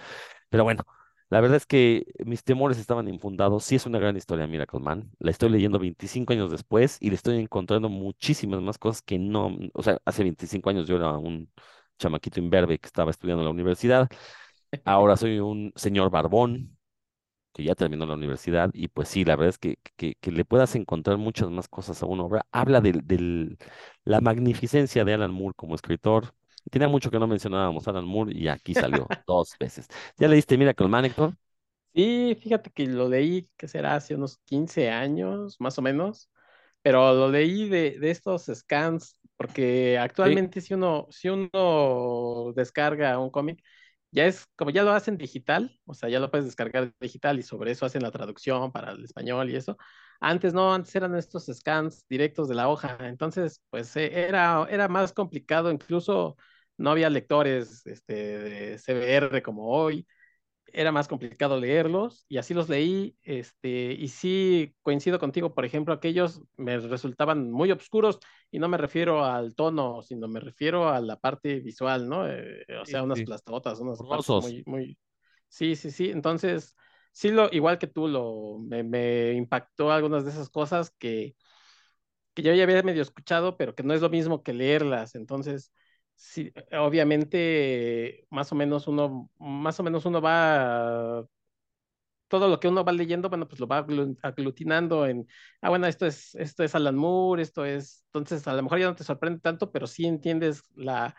pero bueno, la verdad es que mis temores estaban infundados. Sí es una gran historia, Miracle Man. La estoy leyendo 25 años después y le estoy encontrando muchísimas más cosas que no, o sea, hace 25 años yo era un chamaquito imberbe que estaba estudiando en la universidad. Ahora soy un señor barbón que ya terminó la universidad y pues sí, la verdad es que, que, que le puedas encontrar muchas más cosas a una obra. Habla de del, la magnificencia de Alan Moore como escritor. Tenía mucho que no mencionábamos a Alan Moore y aquí salió dos veces. ¿Ya leíste Miracle Man, Héctor? Sí, fíjate que lo leí, que será hace unos 15 años, más o menos, pero lo leí de, de estos scans, porque actualmente si uno, si uno descarga un cómic, ya es como ya lo hacen digital, o sea, ya lo puedes descargar digital y sobre eso hacen la traducción para el español y eso. Antes no, antes eran estos scans directos de la hoja, entonces pues eh, era, era más complicado, incluso no había lectores este, de CBR como hoy era más complicado leerlos y así los leí, este, y sí coincido contigo, por ejemplo, aquellos me resultaban muy oscuros y no me refiero al tono, sino me refiero a la parte visual, ¿no? Eh, o Sí, sea, unas sí. plastotas, unas partes Borrosos. muy, muy, sí, sí, sí, entonces sí lo, igual que tú, lo, me, me impactó algunas de esas cosas que, que yo ya había medio escuchado, pero que no es lo mismo que leerlas. Entonces, sí, obviamente, más o menos uno, más o menos uno va todo lo que uno va leyendo, bueno, pues lo va aglutinando en, ah, bueno, esto es, esto es Alan Moore, esto es, entonces a lo mejor ya no te sorprende tanto, pero sí entiendes la,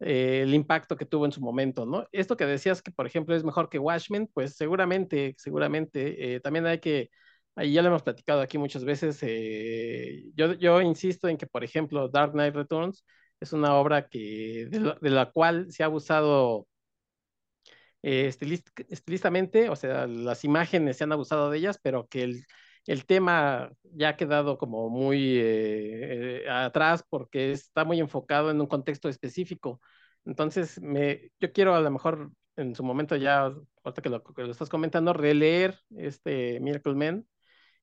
eh, el impacto que tuvo en su momento, ¿no? Esto que decías que, por ejemplo, es mejor que Watchmen, pues seguramente, seguramente, eh, también hay que, ahí ya lo hemos platicado aquí muchas veces, eh, yo, yo insisto en que, por ejemplo, Dark Knight Returns es una obra que, de, la cual se ha abusado eh, o sea, las imágenes se han abusado de ellas, pero que el, el tema ya ha quedado como muy eh, eh, atrás porque está muy enfocado en un contexto específico. Entonces, me, yo quiero a lo mejor en su momento ya, ahorita que lo, que lo estás comentando, releer este Miracle Man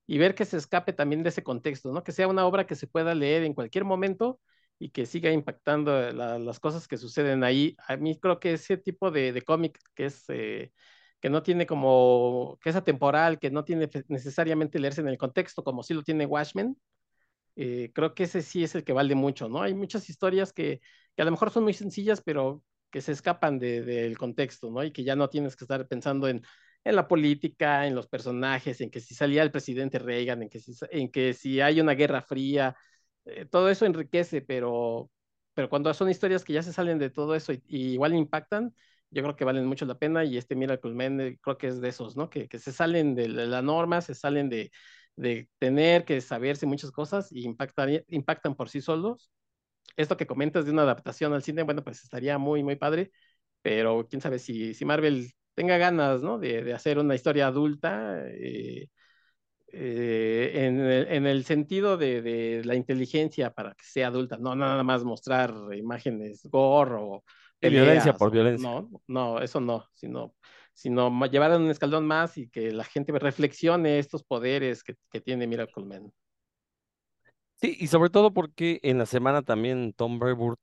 y ver que se escape también de ese contexto, ¿no? Que sea una obra que se pueda leer en cualquier momento y que siga impactando las cosas que suceden ahí. A mí creo que ese tipo de, de cómic que es... Eh, que no tiene como, que es atemporal, que no tiene necesariamente leerse en el contexto, como sí lo tiene Watchmen, eh, creo que ese sí es el que vale mucho, ¿no? Hay muchas historias que, que a lo mejor son muy sencillas, pero que se escapan del de, contexto, ¿no? Y que ya no tienes que estar pensando en, en la política, en los personajes, en que si salía el presidente Reagan, en que si, en que si hay una guerra fría, eh, todo eso enriquece, pero, pero cuando son historias que ya se salen de todo eso y, igual impactan, yo creo que valen mucho la pena y este Miracle Man creo que es de esos, ¿no? Que, que se salen de la norma, se salen de, de tener que saberse muchas cosas y impactan, impactan por sí solos. Esto que comentas de una adaptación al cine, bueno, pues estaría muy, muy padre, pero quién sabe si, si Marvel tenga ganas, ¿no? De, de hacer una historia adulta. Eh, eh, en, el, en, el, sentido de, de, la inteligencia para que sea adulta, no nada más mostrar imágenes gore o, Peleas, violencia por violencia. No, no, eso no, sino, sino llevar a un escalón más y que la gente reflexione estos poderes que, que tiene Miracle Man. Sí, y sobre todo porque en la semana también Tom Brevoort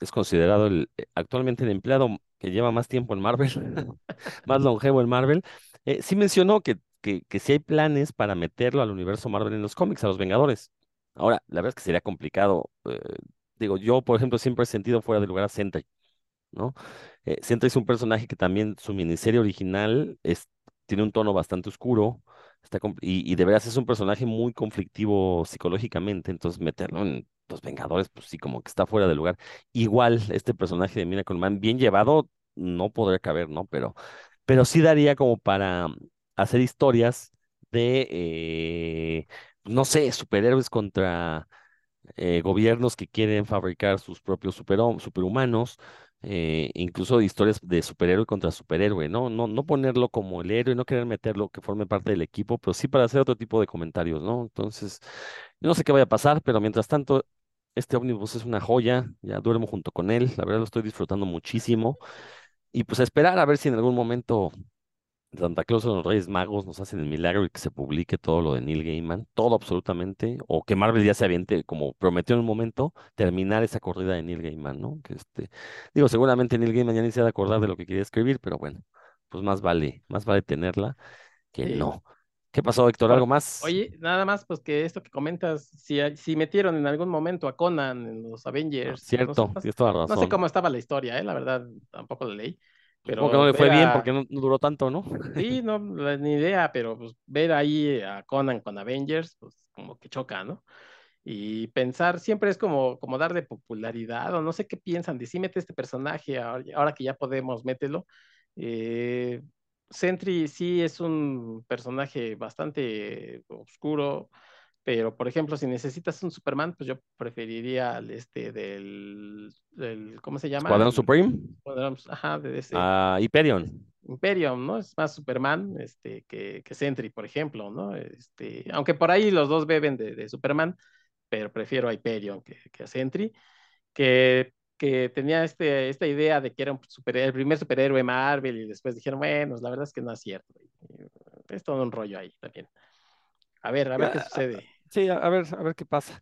es considerado el, eh, actualmente el empleado que lleva más tiempo en Marvel, más longevo en Marvel, eh, sí mencionó que, que, que sí hay planes para meterlo al universo Marvel en los cómics, a los Vengadores. Ahora, la verdad es que sería complicado. Eh, digo, yo, por ejemplo, siempre he sentido fuera de lugar a Sentry, ¿no? Eh, Sentry es un personaje que también su miniserie original es, tiene un tono bastante oscuro, está, y, y de veras es un personaje muy conflictivo psicológicamente, entonces meterlo en Los Vengadores, pues sí, como que está fuera de lugar. Igual, este personaje de Miracle Man, bien llevado, no podría caber, ¿no? Pero, pero sí daría como para hacer historias de, eh, no sé, superhéroes contra eh, gobiernos que quieren fabricar sus propios super, superhumanos, eh, incluso historias de superhéroe contra superhéroe, ¿no? ¿no? No ponerlo como el héroe, no querer meterlo que forme parte del equipo, pero sí para hacer otro tipo de comentarios, ¿no? Entonces, no sé qué vaya a pasar, pero mientras tanto, este ómnibus es una joya, ya duermo junto con él, la verdad lo estoy disfrutando muchísimo. Y pues esperar a ver si en algún momento Santa Claus o los Reyes Magos nos hacen el milagro y que se publique todo lo de Neil Gaiman, todo absolutamente, o que Marvel ya se aviente, como prometió en un momento, terminar esa corrida de Neil Gaiman, ¿no? Que este, digo, seguramente Neil Gaiman ya ni se ha de acordar de lo que quería escribir, pero bueno, pues más vale, más vale tenerla que sí. no. ¿Qué pasó, Héctor? ¿Algo más? Oye, nada más, pues que esto que comentas, si, si metieron en algún momento a Conan en los Avengers. Ah, cierto, no sé, tienes toda razón. No sé cómo estaba la historia, ¿eh? la verdad, tampoco la leí. Pero porque no le fue a... bien, porque no, no, duró tanto, ¿no? Sí, no, ni idea, pero pues ver ahí a Conan con Avengers, pues como que choca, ¿no? Y pensar siempre es como, como darle popularidad, o no sé qué piensan de si mete este personaje, ahora que ya podemos, mételo. Eh, Sentry sí es un personaje bastante oscuro, pero por ejemplo, si necesitas un Superman, pues yo preferiría al este del, del ¿cómo se llama? Escuadrón Supreme. Ajá, de ese. Uh, Hyperion. Hyperion, ¿no? Es más Superman este, que, que Sentry, por ejemplo, ¿no? Este, aunque por ahí los dos beben de, de Superman, pero prefiero a Hyperion que, que a Sentry, que, que tenía este, esta idea de que era un super, el primer superhéroe Marvel y después dijeron, bueno, la verdad es que no es cierto. Es todo un rollo ahí también. A ver, a ver qué sucede. Sí, a ver, a ver qué pasa.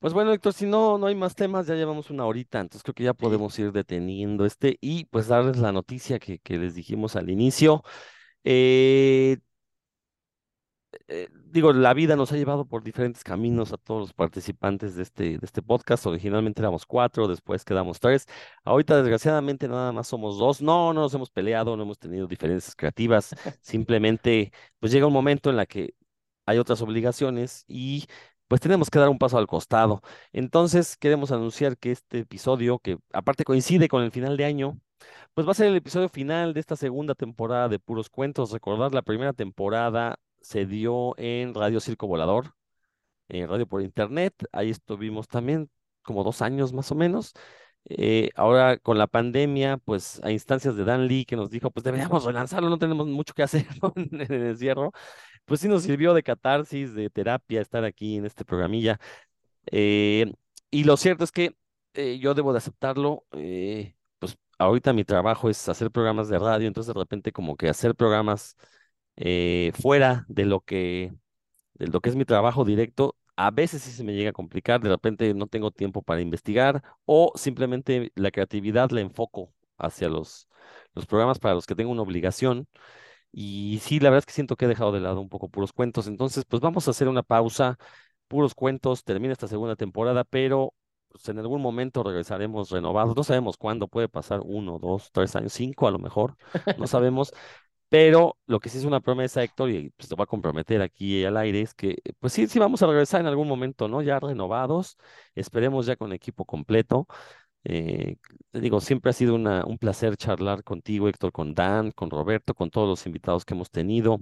Pues bueno, Héctor, si no, no hay más temas, ya llevamos una horita, entonces creo que ya podemos ir deteniendo este y pues darles la noticia que, que les dijimos al inicio. Eh, eh, digo, la vida nos ha llevado por diferentes caminos a todos los participantes de este, de este podcast. Originalmente éramos cuatro, después quedamos tres. Ahorita, desgraciadamente, nada más somos dos. No, no nos hemos peleado, no hemos tenido diferencias creativas. Simplemente, pues llega un momento en la que hay otras obligaciones y pues tenemos que dar un paso al costado. Entonces, queremos anunciar que este episodio, que aparte coincide con el final de año, pues va a ser el episodio final de esta segunda temporada de Puros Cuentos. Recordar, la primera temporada se dio en Radio Circo Volador, en radio por internet. Ahí estuvimos también como dos años más o menos. Eh, ahora con la pandemia, pues a instancias de Dan Lee que nos dijo, pues deberíamos relanzarlo, no tenemos mucho que hacer en el encierro, pues sí nos sirvió de catarsis, de terapia estar aquí en este programilla. Eh, y lo cierto es que eh, yo debo de aceptarlo, pues ahorita mi trabajo es hacer programas de radio, entonces de repente como que hacer programas eh, fuera de lo que, de lo que es mi trabajo directo, a veces sí se me llega a complicar, de repente no tengo tiempo para investigar o simplemente la creatividad la enfoco hacia los, los programas para los que tengo una obligación. Y sí, la verdad es que siento que he dejado de lado un poco puros cuentos. Entonces, pues vamos a hacer una pausa. Puros cuentos, termina esta segunda temporada, pero pues, en algún momento regresaremos renovados. No sabemos cuándo, puede pasar uno, dos, tres años, cinco a lo mejor, no sabemos. Pero lo que sí es una promesa, Héctor, y pues te voy a comprometer aquí al aire, es que pues sí, sí vamos a regresar en algún momento, ¿no? Ya renovados, esperemos ya con equipo completo. Eh, digo, siempre ha sido un placer charlar contigo, Héctor, con Dan, con Roberto, con todos los invitados que hemos tenido.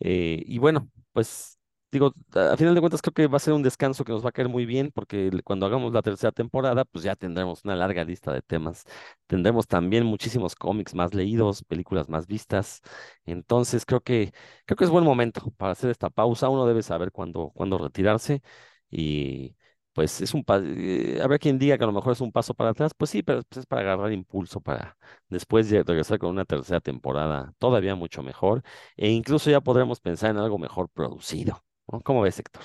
Eh, y bueno, pues digo, a final de cuentas creo que va a ser un descanso que nos va a caer muy bien porque cuando hagamos la tercera temporada, pues ya tendremos una larga lista de temas. Tendremos también muchísimos cómics más leídos, películas más vistas. Entonces creo que creo que es buen momento para hacer esta pausa. Uno debe saber cuándo, cuándo retirarse y pues es un eh, habrá quien diga que a lo mejor es un paso para atrás, pues sí, pero pues, es para agarrar impulso para después de regresar con una tercera temporada todavía mucho mejor e incluso ya podremos pensar en algo mejor producido. ¿Cómo ves, Héctor?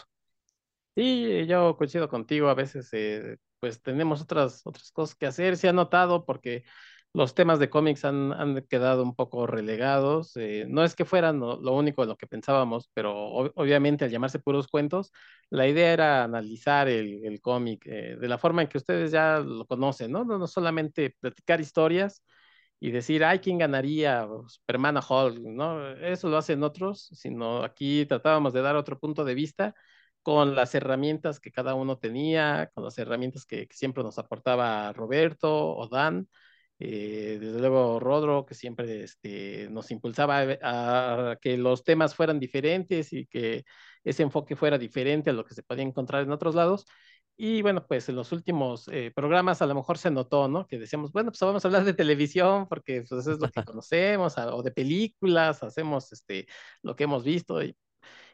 Sí, yo coincido contigo, a veces eh, pues tenemos otras, otras cosas que hacer, se ha notado porque los temas de cómics han, han quedado un poco relegados, eh, no es que fueran lo, único en lo que pensábamos, pero obviamente al llamarse puros cuentos, la idea era analizar el, el cómic eh, de la forma en que ustedes ya lo conocen, ¿no? No, no solamente platicar historias, y decir, ay, ¿quién ganaría? Superman a Hulk, ¿no? Eso lo hacen otros, sino aquí tratábamos de dar otro punto de vista con las herramientas que cada uno tenía, con las herramientas que, siempre nos aportaba Roberto o Dan, eh, desde luego Rodro, que siempre este, nos impulsaba a, que los temas fueran diferentes y que ese enfoque fuera diferente a lo que se podía encontrar en otros lados. Y bueno, pues en los últimos eh, programas a lo mejor se notó, ¿no? Que decíamos, bueno, pues vamos a hablar de televisión porque pues es lo que conocemos, o de películas, hacemos este, lo que hemos visto. Y,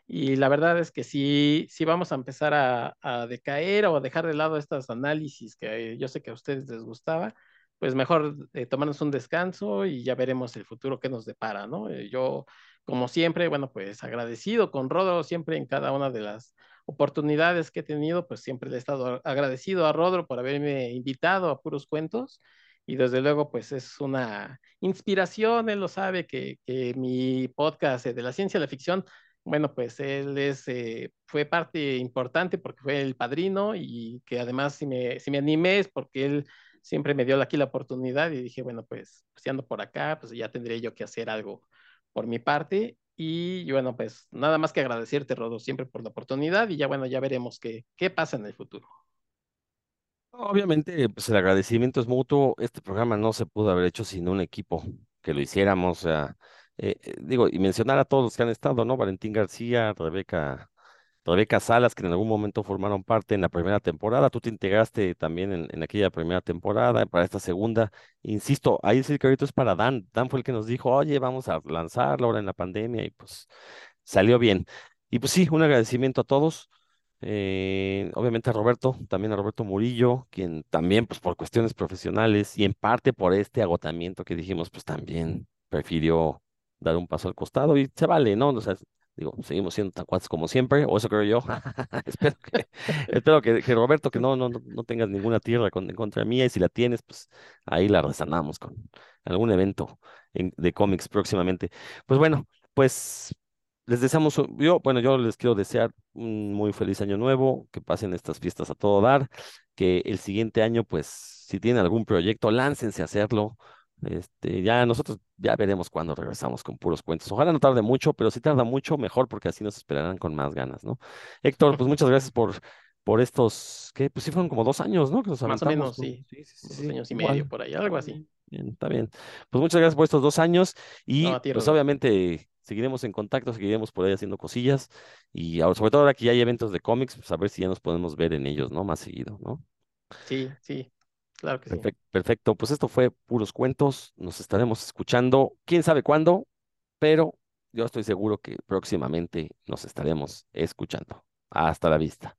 y la verdad es que sí, sí vamos a empezar a, a, decaer o a dejar de lado estos análisis que yo sé que a ustedes les gustaba, pues mejor eh, tomarnos un descanso y ya veremos el futuro que nos depara, ¿no? Eh, yo, como siempre, bueno, pues agradecido con Rodo siempre en cada una de las oportunidades que he tenido, pues siempre le he estado agradecido a Rodro por haberme invitado a Puros Cuentos y desde luego pues es una inspiración, él lo sabe que, que mi podcast de la ciencia de la ficción, bueno pues él es, eh, fue parte importante porque fue el padrino y que además si me, si me animé es porque él siempre me dio aquí la oportunidad y dije bueno pues, pues si ando por acá pues ya tendré yo que hacer algo por mi parte y bueno, pues nada más que agradecerte, Rodo, siempre por la oportunidad y ya bueno, ya veremos qué, qué pasa en el futuro. Obviamente, pues el agradecimiento es mutuo. Este programa no se pudo haber hecho sin un equipo que lo hiciéramos. O sea, eh, eh, digo, y mencionar a todos los que han estado, ¿no? Valentín García, Rebeca Rebeca Salas, que en algún momento formaron parte en la primera temporada. Tú te integraste también en, aquella primera temporada, para esta segunda. Insisto, ahí el crédito es para Dan. Dan fue el que nos dijo, oye, vamos a lanzarlo ahora en la pandemia y pues salió bien. Y pues sí, un agradecimiento a todos. Eh, obviamente a Roberto, también a Roberto Murillo, quien también, pues por cuestiones profesionales y en parte por este agotamiento que dijimos, pues también prefirió dar un paso al costado y se vale, ¿no? O sea, Digo, seguimos siendo tan cuates como siempre, o eso creo yo. espero que, espero que, que, Roberto, que no, no, no tengas ninguna tierra con, en contra mía, y si la tienes, pues ahí la resanamos con algún evento de cómics próximamente. Pues bueno, pues les deseamos, yo, bueno, yo les quiero desear un muy feliz año nuevo, que pasen estas fiestas a todo dar, que el siguiente año, pues, si tienen algún proyecto, láncense a hacerlo. Este, ya nosotros ya veremos cuándo regresamos con puros cuentos. Ojalá no tarde mucho, pero si tarda mucho, mejor, porque así nos esperarán con más ganas, ¿no? Héctor, pues muchas gracias por, por estos, que pues sí fueron como dos años, ¿no? Que nos Más o menos, sí. Sí, sí, sí. Dos años y medio por ahí, algo así. Bien, está bien. Pues muchas gracias por estos dos años y pues obviamente seguiremos en contacto, seguiremos por ahí haciendo cosillas y ahora, sobre todo ahora que ya hay eventos de cómics, pues a ver si ya nos podemos ver en ellos, ¿no? Más seguido, ¿no? Sí, sí, claro que sí. Perfecto, pues esto fue Puros Cuentos, nos estaremos escuchando, quién sabe cuándo, pero yo estoy seguro que próximamente nos estaremos escuchando. Hasta la vista.